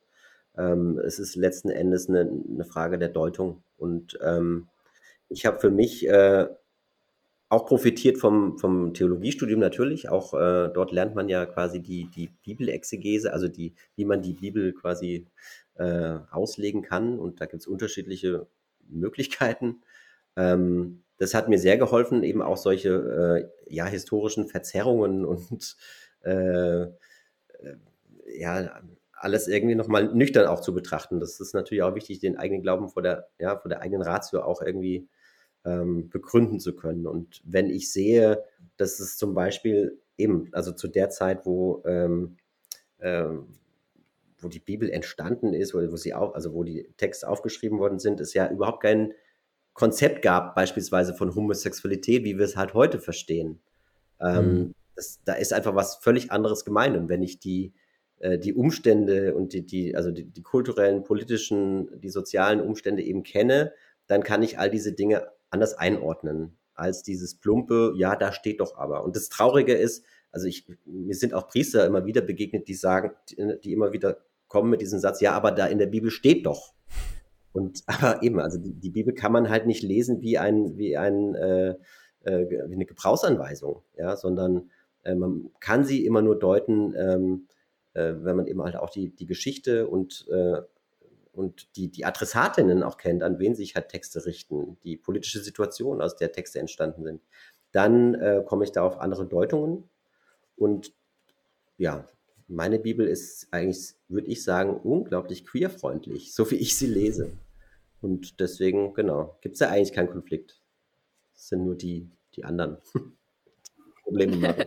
ähm, es ist letzten Endes eine, eine Frage der Deutung. Und ähm, ich habe für mich äh, auch profitiert vom, vom Theologiestudium natürlich. Auch äh, dort lernt man ja quasi die, die Bibelexegese, also die, wie man die Bibel quasi äh, auslegen kann. Und da gibt es unterschiedliche Möglichkeiten. Ähm, das hat mir sehr geholfen, eben auch solche äh, ja, historischen Verzerrungen <laughs> und äh, äh, ja, alles irgendwie nochmal nüchtern auch zu betrachten. Das ist natürlich auch wichtig, den eigenen Glauben vor der, ja, vor der eigenen Ratio auch irgendwie ähm, begründen zu können. Und wenn ich sehe, dass es zum Beispiel eben, also zu der Zeit, wo, ähm, ähm, wo die Bibel entstanden ist, oder wo sie auch, also wo die Texte aufgeschrieben worden sind, es ja überhaupt kein Konzept gab, beispielsweise von Homosexualität, wie wir es halt heute verstehen. Ähm, mhm. das, da ist einfach was völlig anderes gemeint. Und wenn ich die, äh, die Umstände und die, die also die, die kulturellen, politischen, die sozialen Umstände eben kenne, dann kann ich all diese Dinge anders einordnen als dieses plumpe, ja, da steht doch aber. Und das Traurige ist, also ich, mir sind auch Priester immer wieder begegnet, die sagen, die, die immer wieder kommen mit diesem Satz, ja, aber da in der Bibel steht doch. Und <laughs> aber eben, also die, die Bibel kann man halt nicht lesen wie ein, wie ein, äh, äh, wie eine Gebrauchsanweisung, ja, sondern äh, man kann sie immer nur deuten, ähm, äh, wenn man eben halt auch die, die Geschichte und äh, und die, die Adressatinnen auch kennt, an wen sich halt Texte richten, die politische Situation, aus der Texte entstanden sind, dann äh, komme ich da auf andere Deutungen. Und ja, meine Bibel ist eigentlich, würde ich sagen, unglaublich queerfreundlich, so wie ich sie lese. Und deswegen, genau, gibt es ja eigentlich keinen Konflikt. Es sind nur die, die anderen <laughs> Probleme machen.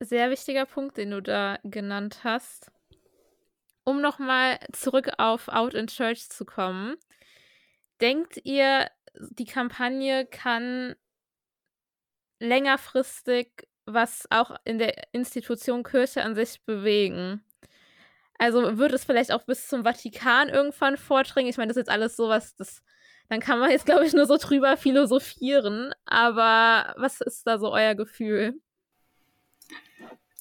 Sehr wichtiger Punkt, den du da genannt hast um nochmal zurück auf Out in Church zu kommen, denkt ihr, die Kampagne kann längerfristig was auch in der Institution Kirche an sich bewegen? Also wird es vielleicht auch bis zum Vatikan irgendwann vordringen? Ich meine, das ist jetzt alles sowas, das dann kann man jetzt, glaube ich, nur so drüber philosophieren. Aber was ist da so euer Gefühl?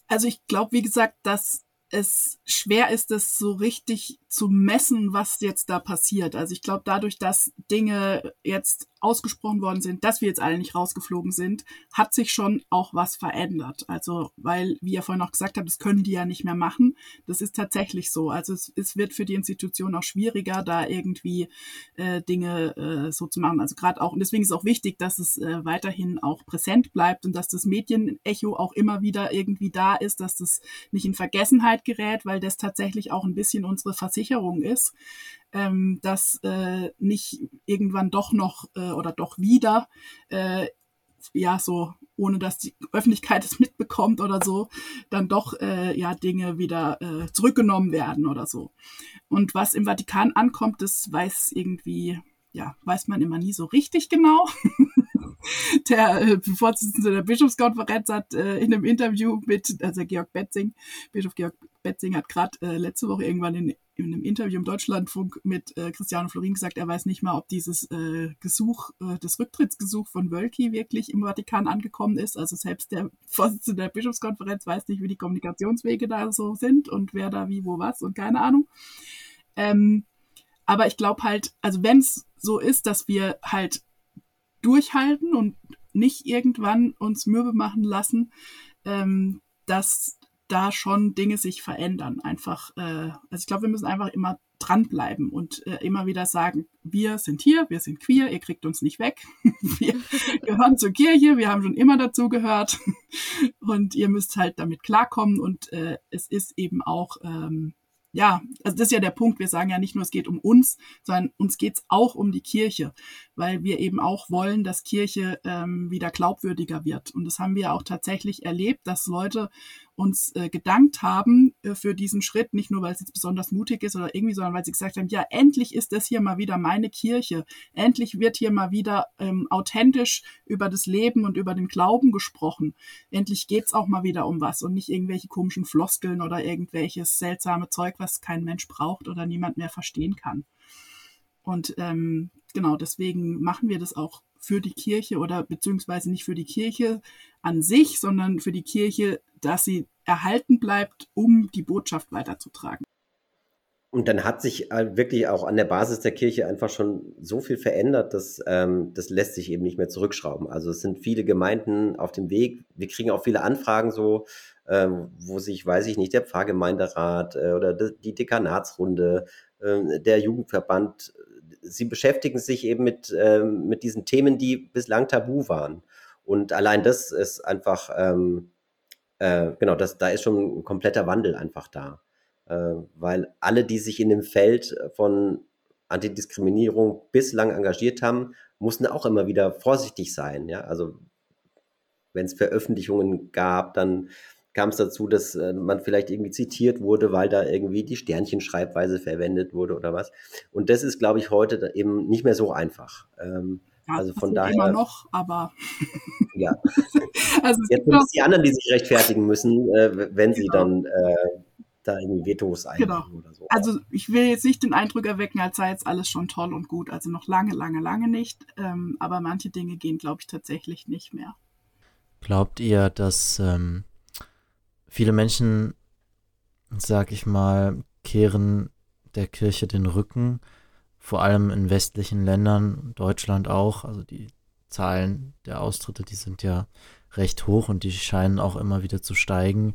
Also ich glaube, wie gesagt, dass es schwer ist, es so richtig zu messen, was jetzt da passiert. Also ich glaube, dadurch, dass Dinge jetzt ausgesprochen worden sind, dass wir jetzt alle nicht rausgeflogen sind, hat sich schon auch was verändert. Also, weil, wie ihr vorhin auch gesagt habt, das können die ja nicht mehr machen. Das ist tatsächlich so. Also es, es wird für die Institution auch schwieriger, da irgendwie äh, Dinge äh, so zu machen. Also gerade auch, und deswegen ist es auch wichtig, dass es äh, weiterhin auch präsent bleibt und dass das Medienecho auch immer wieder irgendwie da ist, dass das nicht in Vergessenheit gerät, weil das tatsächlich auch ein bisschen unsere Versicherung ist ähm, dass äh, nicht irgendwann doch noch äh, oder doch wieder, äh, ja, so ohne dass die Öffentlichkeit es mitbekommt oder so, dann doch äh, ja Dinge wieder äh, zurückgenommen werden oder so. Und was im Vatikan ankommt, das weiß irgendwie, ja, weiß man immer nie so richtig genau. <laughs> der äh, Vorsitzende der Bischofskonferenz hat äh, in einem Interview mit, also Georg Betzing, Bischof Georg Betzing hat gerade äh, letzte Woche irgendwann in, in, einem Interview im Deutschlandfunk mit äh, Christiane Florin gesagt, er weiß nicht mal, ob dieses äh, Gesuch, äh, das Rücktrittsgesuch von Wölki wirklich im Vatikan angekommen ist. Also selbst der Vorsitzende der Bischofskonferenz weiß nicht, wie die Kommunikationswege da so sind und wer da wie, wo, was und keine Ahnung. Ähm, aber ich glaube halt, also wenn es so ist, dass wir halt durchhalten und nicht irgendwann uns mürbe machen lassen, ähm, dass da schon Dinge sich verändern. Einfach, äh, also ich glaube, wir müssen einfach immer dranbleiben und äh, immer wieder sagen, wir sind hier, wir sind queer, ihr kriegt uns nicht weg, <laughs> wir <laughs> gehören zur Kirche, wir haben schon immer dazu gehört <laughs> und ihr müsst halt damit klarkommen und äh, es ist eben auch ähm, ja, also das ist ja der Punkt. Wir sagen ja nicht nur, es geht um uns, sondern uns geht's auch um die Kirche, weil wir eben auch wollen, dass Kirche ähm, wieder glaubwürdiger wird. Und das haben wir auch tatsächlich erlebt, dass Leute uns äh, gedankt haben äh, für diesen Schritt, nicht nur weil es jetzt besonders mutig ist oder irgendwie, sondern weil sie gesagt haben, ja, endlich ist das hier mal wieder meine Kirche. Endlich wird hier mal wieder ähm, authentisch über das Leben und über den Glauben gesprochen. Endlich geht's auch mal wieder um was und nicht irgendwelche komischen Floskeln oder irgendwelches seltsame Zeug, was kein Mensch braucht oder niemand mehr verstehen kann. Und ähm, genau deswegen machen wir das auch für die Kirche oder beziehungsweise nicht für die Kirche an sich, sondern für die Kirche, dass sie erhalten bleibt, um die Botschaft weiterzutragen. Und dann hat sich äh, wirklich auch an der Basis der Kirche einfach schon so viel verändert, dass ähm, das lässt sich eben nicht mehr zurückschrauben. Also es sind viele Gemeinden auf dem Weg. Wir kriegen auch viele Anfragen so, äh, wo sich, weiß ich nicht, der Pfarrgemeinderat äh, oder die Dekanatsrunde, äh, der Jugendverband, sie beschäftigen sich eben mit, äh, mit diesen Themen, die bislang tabu waren. Und allein das ist einfach, ähm, äh, genau, das, da ist schon ein kompletter Wandel einfach da. Äh, weil alle, die sich in dem Feld von Antidiskriminierung bislang engagiert haben, mussten auch immer wieder vorsichtig sein. Ja? Also wenn es Veröffentlichungen gab, dann kam es dazu, dass äh, man vielleicht irgendwie zitiert wurde, weil da irgendwie die Sternchenschreibweise verwendet wurde oder was. Und das ist, glaube ich, heute eben nicht mehr so einfach. Ähm, ja, also von daher. Immer noch, aber. <laughs> ja. <laughs> also Jetzt sind es die anderen, die sich rechtfertigen müssen, äh, wenn sie genau. dann äh, da irgendwie Vetos einlegen genau. oder so. Also ich will jetzt nicht den Eindruck erwecken, als sei jetzt alles schon toll und gut. Also noch lange, lange, lange nicht. Ähm, aber manche Dinge gehen, glaube ich, tatsächlich nicht mehr. Glaubt ihr, dass ähm, viele Menschen, sag ich mal, kehren der Kirche den Rücken, vor allem in westlichen Ländern, Deutschland auch. Also die Zahlen der Austritte, die sind ja recht hoch und die scheinen auch immer wieder zu steigen.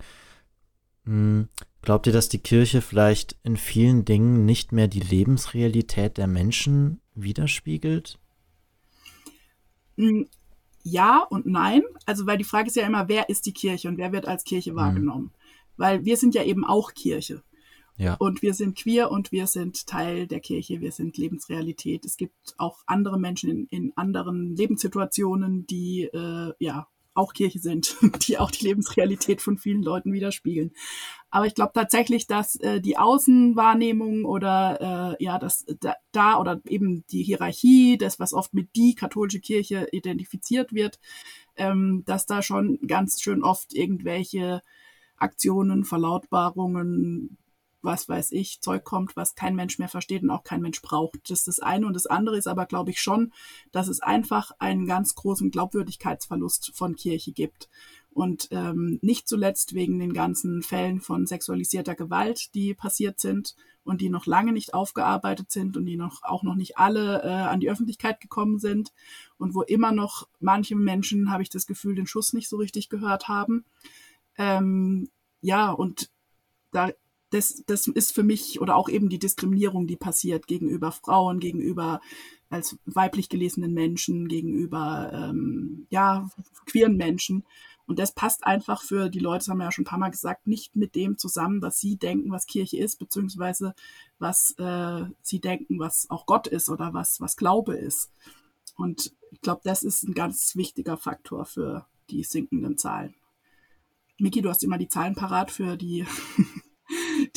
Hm, glaubt ihr, dass die Kirche vielleicht in vielen Dingen nicht mehr die Lebensrealität der Menschen widerspiegelt? Ja und nein. Also, weil die Frage ist ja immer, wer ist die Kirche und wer wird als Kirche hm. wahrgenommen? Mhm. Weil wir sind ja eben auch Kirche. Ja. Und wir sind queer und wir sind Teil der Kirche, wir sind Lebensrealität. Es gibt auch andere Menschen in, in anderen Lebenssituationen, die äh, ja auch Kirche sind, <laughs> die auch die Lebensrealität von vielen Leuten widerspiegeln. Aber ich glaube tatsächlich, dass äh, die Außenwahrnehmung oder äh, ja, das da, da oder eben die Hierarchie, das, was oft mit die katholische Kirche identifiziert wird, ähm, dass da schon ganz schön oft irgendwelche Aktionen, Verlautbarungen, was weiß ich, Zeug kommt, was kein Mensch mehr versteht und auch kein Mensch braucht. Das ist das eine. Und das andere ist aber, glaube ich, schon, dass es einfach einen ganz großen Glaubwürdigkeitsverlust von Kirche gibt. Und ähm, nicht zuletzt wegen den ganzen Fällen von sexualisierter Gewalt, die passiert sind und die noch lange nicht aufgearbeitet sind und die noch auch noch nicht alle äh, an die Öffentlichkeit gekommen sind und wo immer noch manche Menschen, habe ich das Gefühl, den Schuss nicht so richtig gehört haben. Ähm, ja, und da das, das ist für mich oder auch eben die Diskriminierung, die passiert gegenüber Frauen, gegenüber als weiblich gelesenen Menschen, gegenüber ähm, ja, queeren Menschen. Und das passt einfach für die Leute, das haben wir ja schon ein paar Mal gesagt, nicht mit dem zusammen, was sie denken, was Kirche ist, beziehungsweise was äh, sie denken, was auch Gott ist oder was, was Glaube ist. Und ich glaube, das ist ein ganz wichtiger Faktor für die sinkenden Zahlen. Miki, du hast immer die Zahlen parat für die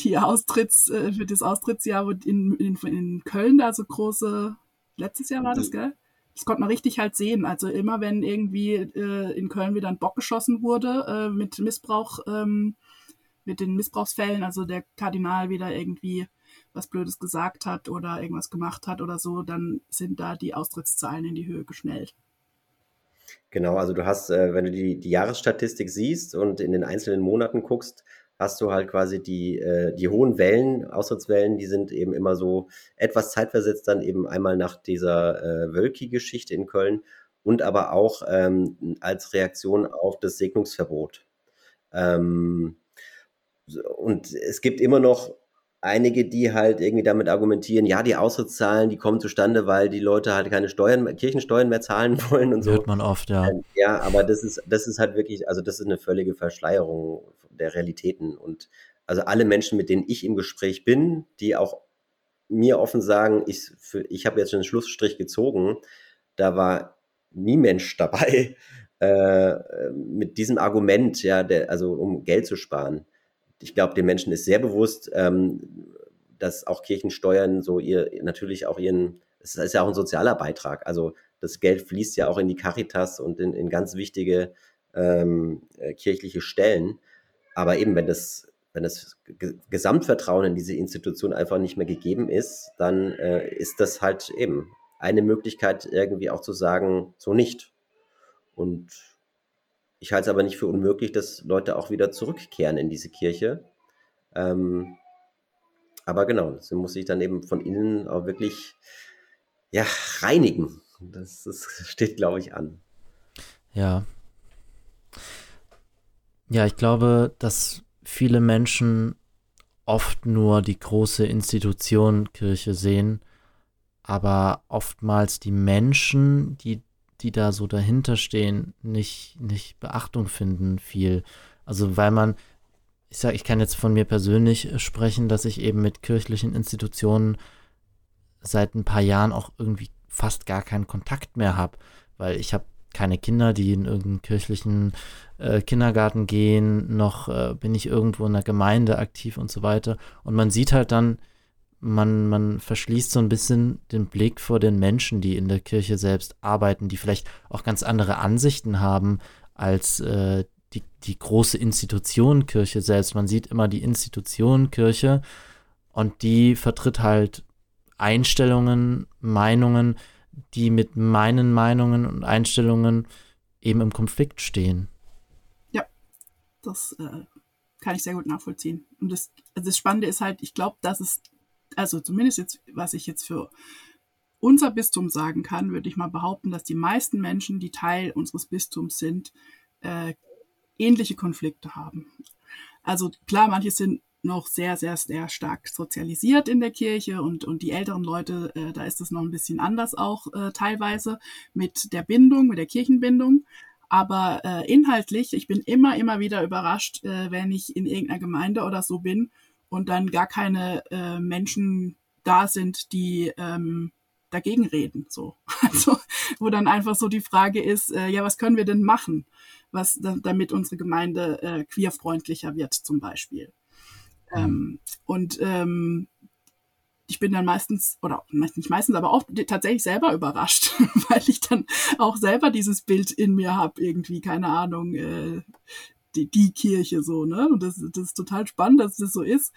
die Austritts, äh, für das Austrittsjahr in, in, in Köln da so große, letztes Jahr war das, mhm. gell? Das konnte man richtig halt sehen. Also immer wenn irgendwie äh, in Köln wieder ein Bock geschossen wurde äh, mit Missbrauch, ähm, mit den Missbrauchsfällen, also der Kardinal wieder irgendwie was Blödes gesagt hat oder irgendwas gemacht hat oder so, dann sind da die Austrittszahlen in die Höhe geschnellt. Genau, also du hast, äh, wenn du die, die Jahresstatistik siehst und in den einzelnen Monaten guckst, hast du halt quasi die, äh, die hohen Wellen, Austrittswellen, die sind eben immer so etwas zeitversetzt, dann eben einmal nach dieser äh, Wölki-Geschichte in Köln und aber auch ähm, als Reaktion auf das Segnungsverbot. Ähm, und es gibt immer noch einige, die halt irgendwie damit argumentieren, ja, die Austrittszahlen, die kommen zustande, weil die Leute halt keine Steuern, Kirchensteuern mehr zahlen <laughs> wollen und so. Hört man oft, ja. Ähm, ja, aber das ist, das ist halt wirklich, also das ist eine völlige Verschleierung der Realitäten. Und also alle Menschen, mit denen ich im Gespräch bin, die auch mir offen sagen, ich, ich habe jetzt schon einen Schlussstrich gezogen, da war nie Mensch <laughs> dabei äh, mit diesem Argument, ja, der, also um Geld zu sparen ich glaube, den Menschen ist sehr bewusst, ähm, dass auch Kirchensteuern so ihr natürlich auch ihren, es ist ja auch ein sozialer Beitrag. Also das Geld fließt ja auch in die Caritas und in, in ganz wichtige ähm, äh, kirchliche Stellen. Aber eben, wenn das, wenn das Gesamtvertrauen in diese Institution einfach nicht mehr gegeben ist, dann äh, ist das halt eben eine Möglichkeit, irgendwie auch zu sagen, so nicht. Und ich halte es aber nicht für unmöglich, dass Leute auch wieder zurückkehren in diese Kirche. Ähm, aber genau, sie muss sich dann eben von innen auch wirklich ja, reinigen. Das, das <laughs> steht, glaube ich, an. Ja. Ja, ich glaube, dass viele Menschen oft nur die große Institution Kirche sehen, aber oftmals die Menschen, die, die da so dahinter stehen, nicht, nicht Beachtung finden viel. Also weil man, ich sage, ich kann jetzt von mir persönlich sprechen, dass ich eben mit kirchlichen Institutionen seit ein paar Jahren auch irgendwie fast gar keinen Kontakt mehr habe, weil ich habe keine Kinder, die in irgendeinen kirchlichen äh, Kindergarten gehen, noch äh, bin ich irgendwo in der Gemeinde aktiv und so weiter. Und man sieht halt dann, man, man verschließt so ein bisschen den Blick vor den Menschen, die in der Kirche selbst arbeiten, die vielleicht auch ganz andere Ansichten haben als äh, die, die große Institution Kirche selbst. Man sieht immer die Institution Kirche und die vertritt halt Einstellungen, Meinungen, die mit meinen Meinungen und Einstellungen eben im Konflikt stehen. Ja, das äh, kann ich sehr gut nachvollziehen. Und das, also das Spannende ist halt, ich glaube, dass es, also zumindest jetzt, was ich jetzt für unser Bistum sagen kann, würde ich mal behaupten, dass die meisten Menschen, die Teil unseres Bistums sind, äh, ähnliche Konflikte haben. Also klar, manche sind noch sehr, sehr, sehr stark sozialisiert in der Kirche und, und die älteren Leute, äh, da ist es noch ein bisschen anders auch äh, teilweise mit der Bindung, mit der Kirchenbindung. Aber äh, inhaltlich, ich bin immer, immer wieder überrascht, äh, wenn ich in irgendeiner Gemeinde oder so bin und dann gar keine äh, Menschen da sind, die ähm, dagegen reden. So. <laughs> Also, wo dann einfach so die Frage ist, äh, ja, was können wir denn machen, was, damit unsere Gemeinde äh, queerfreundlicher wird, zum Beispiel. Ähm, und ähm, ich bin dann meistens, oder nicht meistens, aber auch tatsächlich selber überrascht, <laughs> weil ich dann auch selber dieses Bild in mir habe, irgendwie, keine Ahnung, äh, die, die Kirche so, ne? Und das, das ist total spannend, dass das so ist.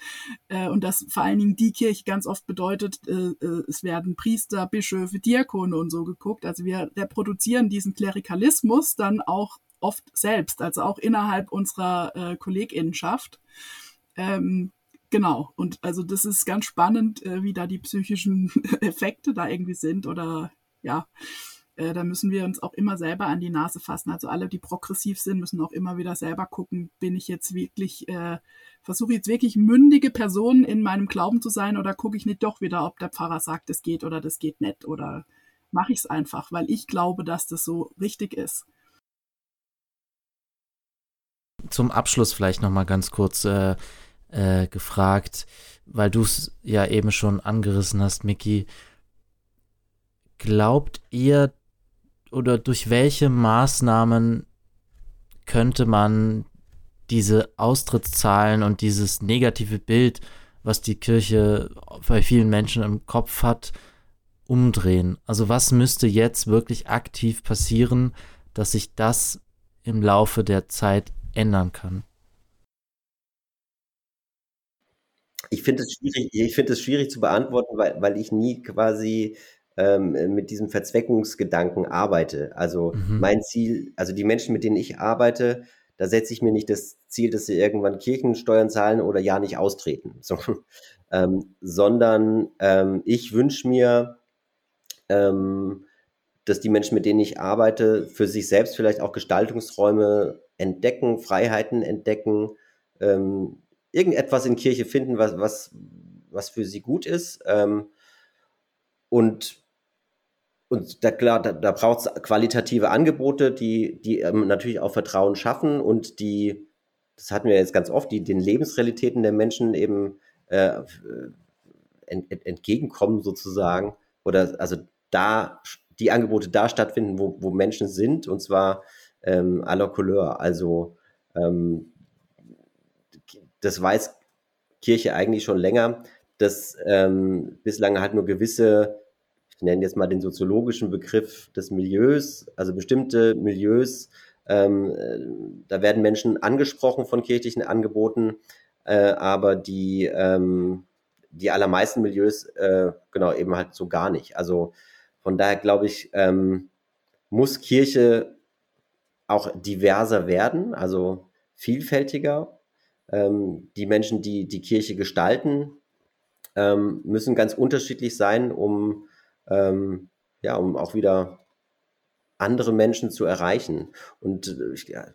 Äh, und dass vor allen Dingen die Kirche ganz oft bedeutet, äh, äh, es werden Priester, Bischöfe, Diakone und so geguckt. Also wir reproduzieren diesen Klerikalismus dann auch oft selbst, also auch innerhalb unserer äh, KollegInnenschaft. Ähm, genau. Und also das ist ganz spannend, äh, wie da die psychischen <laughs> Effekte da irgendwie sind oder ja. Äh, da müssen wir uns auch immer selber an die Nase fassen. Also alle, die progressiv sind, müssen auch immer wieder selber gucken, bin ich jetzt wirklich, äh, versuche jetzt wirklich mündige Personen in meinem Glauben zu sein oder gucke ich nicht doch wieder, ob der Pfarrer sagt, das geht oder das geht nicht oder mache ich es einfach, weil ich glaube, dass das so richtig ist. Zum Abschluss vielleicht noch mal ganz kurz. Äh äh, gefragt, weil du es ja eben schon angerissen hast, Mickey. Glaubt ihr oder durch welche Maßnahmen könnte man diese Austrittszahlen und dieses negative Bild, was die Kirche bei vielen Menschen im Kopf hat, umdrehen? Also was müsste jetzt wirklich aktiv passieren, dass sich das im Laufe der Zeit ändern kann? Ich finde es schwierig, ich finde es schwierig zu beantworten, weil, weil ich nie quasi ähm, mit diesem Verzweckungsgedanken arbeite. Also mhm. mein Ziel, also die Menschen, mit denen ich arbeite, da setze ich mir nicht das Ziel, dass sie irgendwann Kirchensteuern zahlen oder ja nicht austreten, <laughs> so, ähm, sondern ähm, ich wünsche mir, ähm, dass die Menschen, mit denen ich arbeite, für sich selbst vielleicht auch Gestaltungsräume entdecken, Freiheiten entdecken, ähm, irgendetwas in Kirche finden, was, was, was für sie gut ist. Ähm, und und da, klar, da, da braucht es qualitative Angebote, die, die ähm, natürlich auch Vertrauen schaffen und die, das hatten wir jetzt ganz oft, die den Lebensrealitäten der Menschen eben äh, ent, ent, entgegenkommen sozusagen. Oder also da die Angebote da stattfinden, wo, wo Menschen sind, und zwar ähm, à la Couleur. Also ähm, das weiß Kirche eigentlich schon länger, dass ähm, bislang halt nur gewisse, ich nenne jetzt mal den soziologischen Begriff des Milieus, also bestimmte Milieus, ähm, äh, da werden Menschen angesprochen von kirchlichen Angeboten, äh, aber die, ähm, die allermeisten Milieus, äh, genau, eben halt so gar nicht. Also von daher glaube ich, ähm, muss Kirche auch diverser werden, also vielfältiger. Ähm, die Menschen, die die Kirche gestalten, ähm, müssen ganz unterschiedlich sein, um, ähm, ja, um auch wieder andere Menschen zu erreichen. Und äh, ja,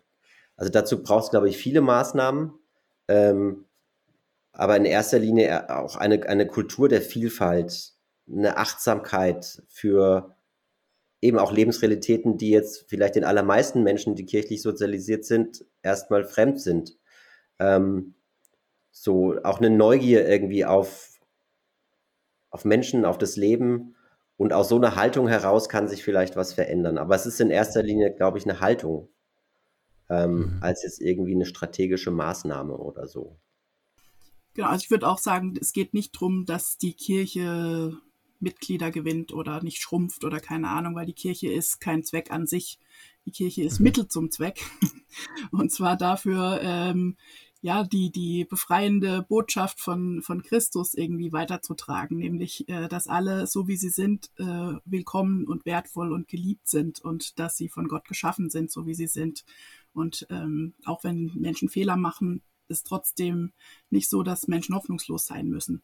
also dazu braucht es, glaube ich, viele Maßnahmen, ähm, aber in erster Linie auch eine, eine Kultur der Vielfalt, eine Achtsamkeit für eben auch Lebensrealitäten, die jetzt vielleicht den allermeisten Menschen, die kirchlich sozialisiert sind, erstmal fremd sind. Ähm, so auch eine Neugier irgendwie auf, auf Menschen, auf das Leben. Und aus so einer Haltung heraus kann sich vielleicht was verändern. Aber es ist in erster Linie, glaube ich, eine Haltung, ähm, mhm. als jetzt irgendwie eine strategische Maßnahme oder so. Genau, also ich würde auch sagen, es geht nicht darum, dass die Kirche Mitglieder gewinnt oder nicht schrumpft oder keine Ahnung, weil die Kirche ist kein Zweck an sich. Die Kirche ist mhm. Mittel zum Zweck. <laughs> Und zwar dafür, ähm, ja, die, die befreiende Botschaft von, von Christus irgendwie weiterzutragen, nämlich, äh, dass alle, so wie sie sind, äh, willkommen und wertvoll und geliebt sind und dass sie von Gott geschaffen sind, so wie sie sind. Und ähm, auch wenn Menschen Fehler machen, ist trotzdem nicht so, dass Menschen hoffnungslos sein müssen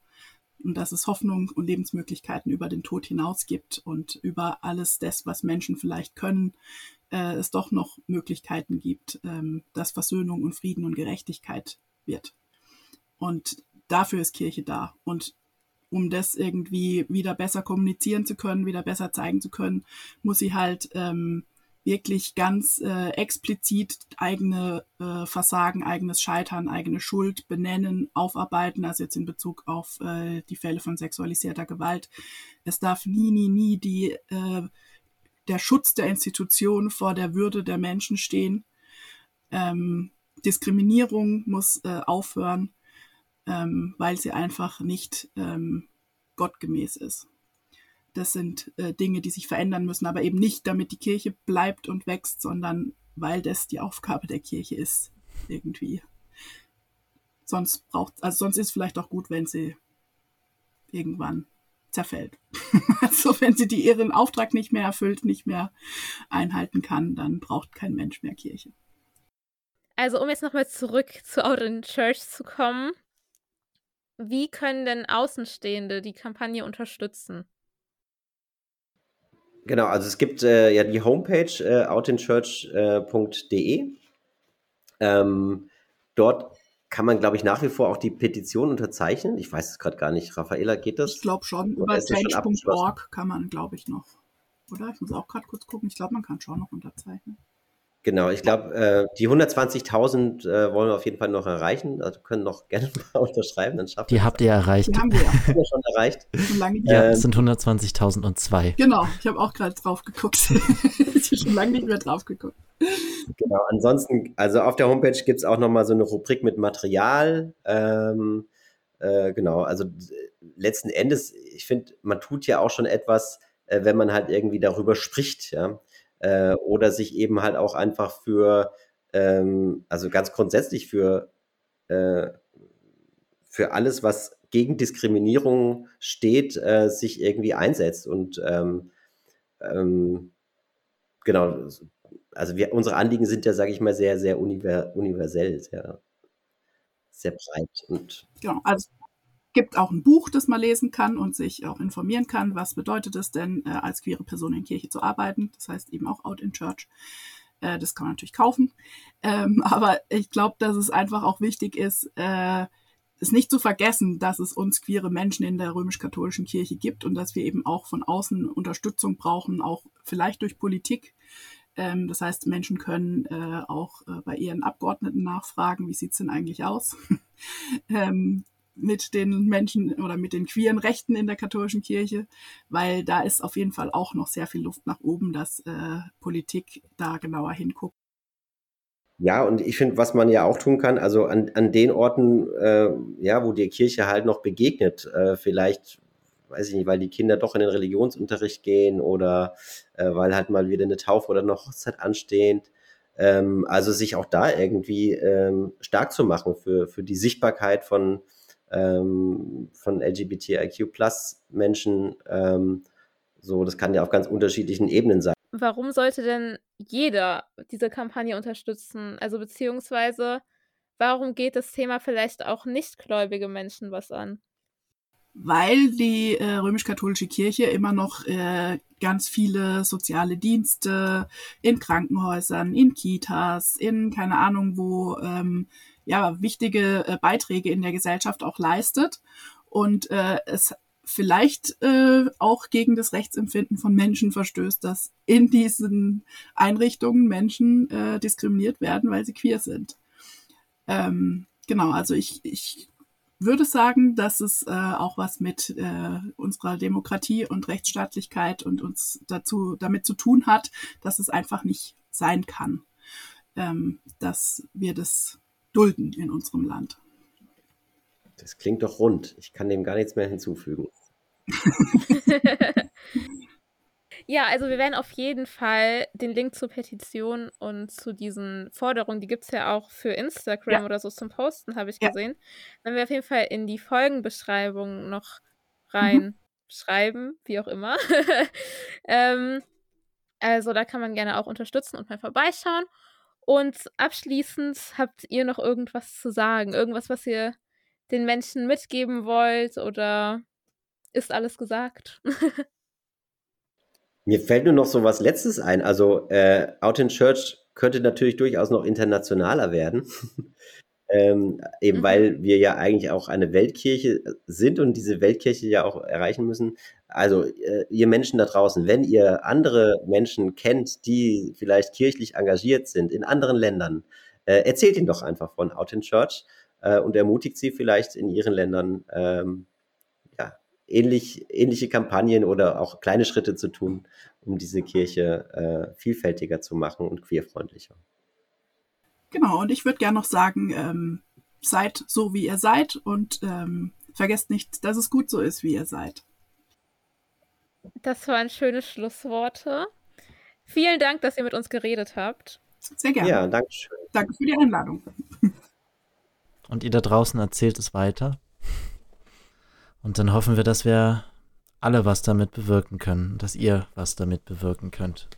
und dass es Hoffnung und Lebensmöglichkeiten über den Tod hinaus gibt und über alles das, was Menschen vielleicht können, äh, es doch noch Möglichkeiten gibt, ähm, dass Versöhnung und Frieden und Gerechtigkeit wird. Und dafür ist Kirche da. Und um das irgendwie wieder besser kommunizieren zu können, wieder besser zeigen zu können, muss sie halt ähm, wirklich ganz äh, explizit eigene äh, Versagen, eigenes Scheitern, eigene Schuld benennen, aufarbeiten, also jetzt in Bezug auf äh, die Fälle von sexualisierter Gewalt. Es darf nie, nie, nie die, äh, der Schutz der Institution vor der Würde der Menschen stehen. Ähm, Diskriminierung muss äh, aufhören, ähm, weil sie einfach nicht ähm, gottgemäß ist. Das sind äh, Dinge, die sich verändern müssen, aber eben nicht, damit die Kirche bleibt und wächst, sondern weil das die Aufgabe der Kirche ist, irgendwie. Sonst braucht, also sonst ist vielleicht auch gut, wenn sie irgendwann zerfällt. <laughs> also wenn sie die ihren Auftrag nicht mehr erfüllt, nicht mehr einhalten kann, dann braucht kein Mensch mehr Kirche. Also um jetzt nochmal zurück zu Out Church zu kommen, wie können denn Außenstehende die Kampagne unterstützen? Genau, also es gibt äh, ja die Homepage äh, outinchurch.de. Äh, ähm, dort kann man, glaube ich, nach wie vor auch die Petition unterzeichnen. Ich weiß es gerade gar nicht. Raffaela, geht das? Ich glaube schon. Über change.org kann man, glaube ich, noch. Oder? Ich muss auch gerade kurz gucken. Ich glaube, man kann schon noch unterzeichnen. Genau, ich glaube, äh, die 120.000 äh, wollen wir auf jeden Fall noch erreichen. Also können noch <laughs> gerne mal unterschreiben, dann schaffen Die habt ihr erreicht. Die haben wir ja. <laughs> schon erreicht. ja, es sind 120.002. Genau, ich habe auch gerade drauf geguckt. <laughs> ich habe schon lange nicht mehr drauf geguckt. Genau, ansonsten, also auf der Homepage gibt es auch nochmal so eine Rubrik mit Material. Ähm, äh, genau, also letzten Endes, ich finde, man tut ja auch schon etwas, äh, wenn man halt irgendwie darüber spricht, ja äh, oder sich eben halt auch einfach für, ähm, also ganz grundsätzlich für, äh, für alles, was gegen Diskriminierung steht, äh, sich irgendwie einsetzt. Und ähm, ähm, genau, also wir, unsere Anliegen sind ja, sage ich mal, sehr, sehr univer universell, sehr, sehr breit. Und genau, also gibt auch ein Buch, das man lesen kann und sich auch informieren kann, was bedeutet es denn, äh, als queere Person in Kirche zu arbeiten. Das heißt eben auch Out in Church. Äh, das kann man natürlich kaufen. Ähm, <laughs> aber ich glaube, dass es einfach auch wichtig ist, äh, es nicht zu vergessen, dass es uns queere Menschen in der römisch-katholischen Kirche gibt und dass wir eben auch von außen Unterstützung brauchen, auch vielleicht durch Politik. Ähm, das heißt, Menschen können äh, auch äh, bei ihren Abgeordneten nachfragen, wie sieht's denn eigentlich aus? <laughs> ähm, mit den Menschen oder mit den queeren Rechten in der katholischen Kirche, weil da ist auf jeden Fall auch noch sehr viel Luft nach oben, dass äh, Politik da genauer hinguckt. Ja, und ich finde, was man ja auch tun kann, also an, an den Orten, äh, ja, wo die Kirche halt noch begegnet, äh, vielleicht, weiß ich nicht, weil die Kinder doch in den Religionsunterricht gehen oder äh, weil halt mal wieder eine Taufe oder eine Hochzeit anstehen. Ähm, also sich auch da irgendwie ähm, stark zu machen für, für die Sichtbarkeit von, ähm, von LGBTIQ Plus Menschen ähm, So, das kann ja auf ganz unterschiedlichen Ebenen sein. Warum sollte denn jeder diese Kampagne unterstützen? Also beziehungsweise, warum geht das Thema vielleicht auch nichtgläubige Menschen was an? Weil die äh, römisch-katholische Kirche immer noch äh, ganz viele soziale Dienste in Krankenhäusern, in Kitas, in keine Ahnung wo, ähm, ja, wichtige äh, Beiträge in der Gesellschaft auch leistet. Und äh, es vielleicht äh, auch gegen das Rechtsempfinden von Menschen verstößt, dass in diesen Einrichtungen Menschen äh, diskriminiert werden, weil sie queer sind. Ähm, genau, also ich, ich würde sagen, dass es äh, auch was mit äh, unserer Demokratie und Rechtsstaatlichkeit und uns dazu damit zu tun hat, dass es einfach nicht sein kann, ähm, dass wir das dulden in unserem Land. Das klingt doch rund. Ich kann dem gar nichts mehr hinzufügen. <laughs> ja, also wir werden auf jeden Fall den Link zur Petition und zu diesen Forderungen, die gibt es ja auch für Instagram ja. oder so zum Posten, habe ich ja. gesehen. Wenn wir auf jeden Fall in die Folgenbeschreibung noch reinschreiben, mhm. wie auch immer. <laughs> ähm, also da kann man gerne auch unterstützen und mal vorbeischauen. Und abschließend habt ihr noch irgendwas zu sagen? Irgendwas, was ihr den Menschen mitgeben wollt oder ist alles gesagt? <laughs> Mir fällt nur noch so was Letztes ein. Also äh, Out in Church könnte natürlich durchaus noch internationaler werden. <laughs> ähm, eben mhm. weil wir ja eigentlich auch eine Weltkirche sind und diese Weltkirche ja auch erreichen müssen. Also äh, ihr Menschen da draußen, wenn ihr andere Menschen kennt, die vielleicht kirchlich engagiert sind in anderen Ländern, äh, erzählt ihnen doch einfach von Out in Church äh, und ermutigt sie vielleicht in ihren Ländern ähm, ja, ähnlich, ähnliche Kampagnen oder auch kleine Schritte zu tun, um diese Kirche vielfältiger zu machen und queerfreundlicher. Genau, und ich würde gerne noch sagen, ähm, seid so, wie ihr seid und ähm, vergesst nicht, dass es gut so ist, wie ihr seid. Das waren schöne Schlussworte. Vielen Dank, dass ihr mit uns geredet habt. Sehr gerne. Ja, danke schön. Danke für die Einladung. <laughs> Und ihr da draußen erzählt es weiter. Und dann hoffen wir, dass wir alle was damit bewirken können, dass ihr was damit bewirken könnt.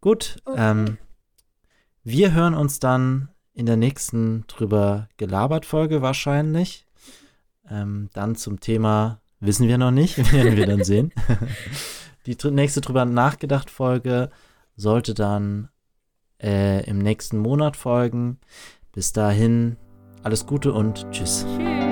Gut, okay. ähm, wir hören uns dann in der nächsten drüber gelabert Folge wahrscheinlich. Ähm, dann zum Thema wissen wir noch nicht, <laughs> werden wir dann sehen. <laughs> Die nächste drüber nachgedacht Folge sollte dann äh, im nächsten Monat folgen. Bis dahin alles Gute und tschüss. Tschüss.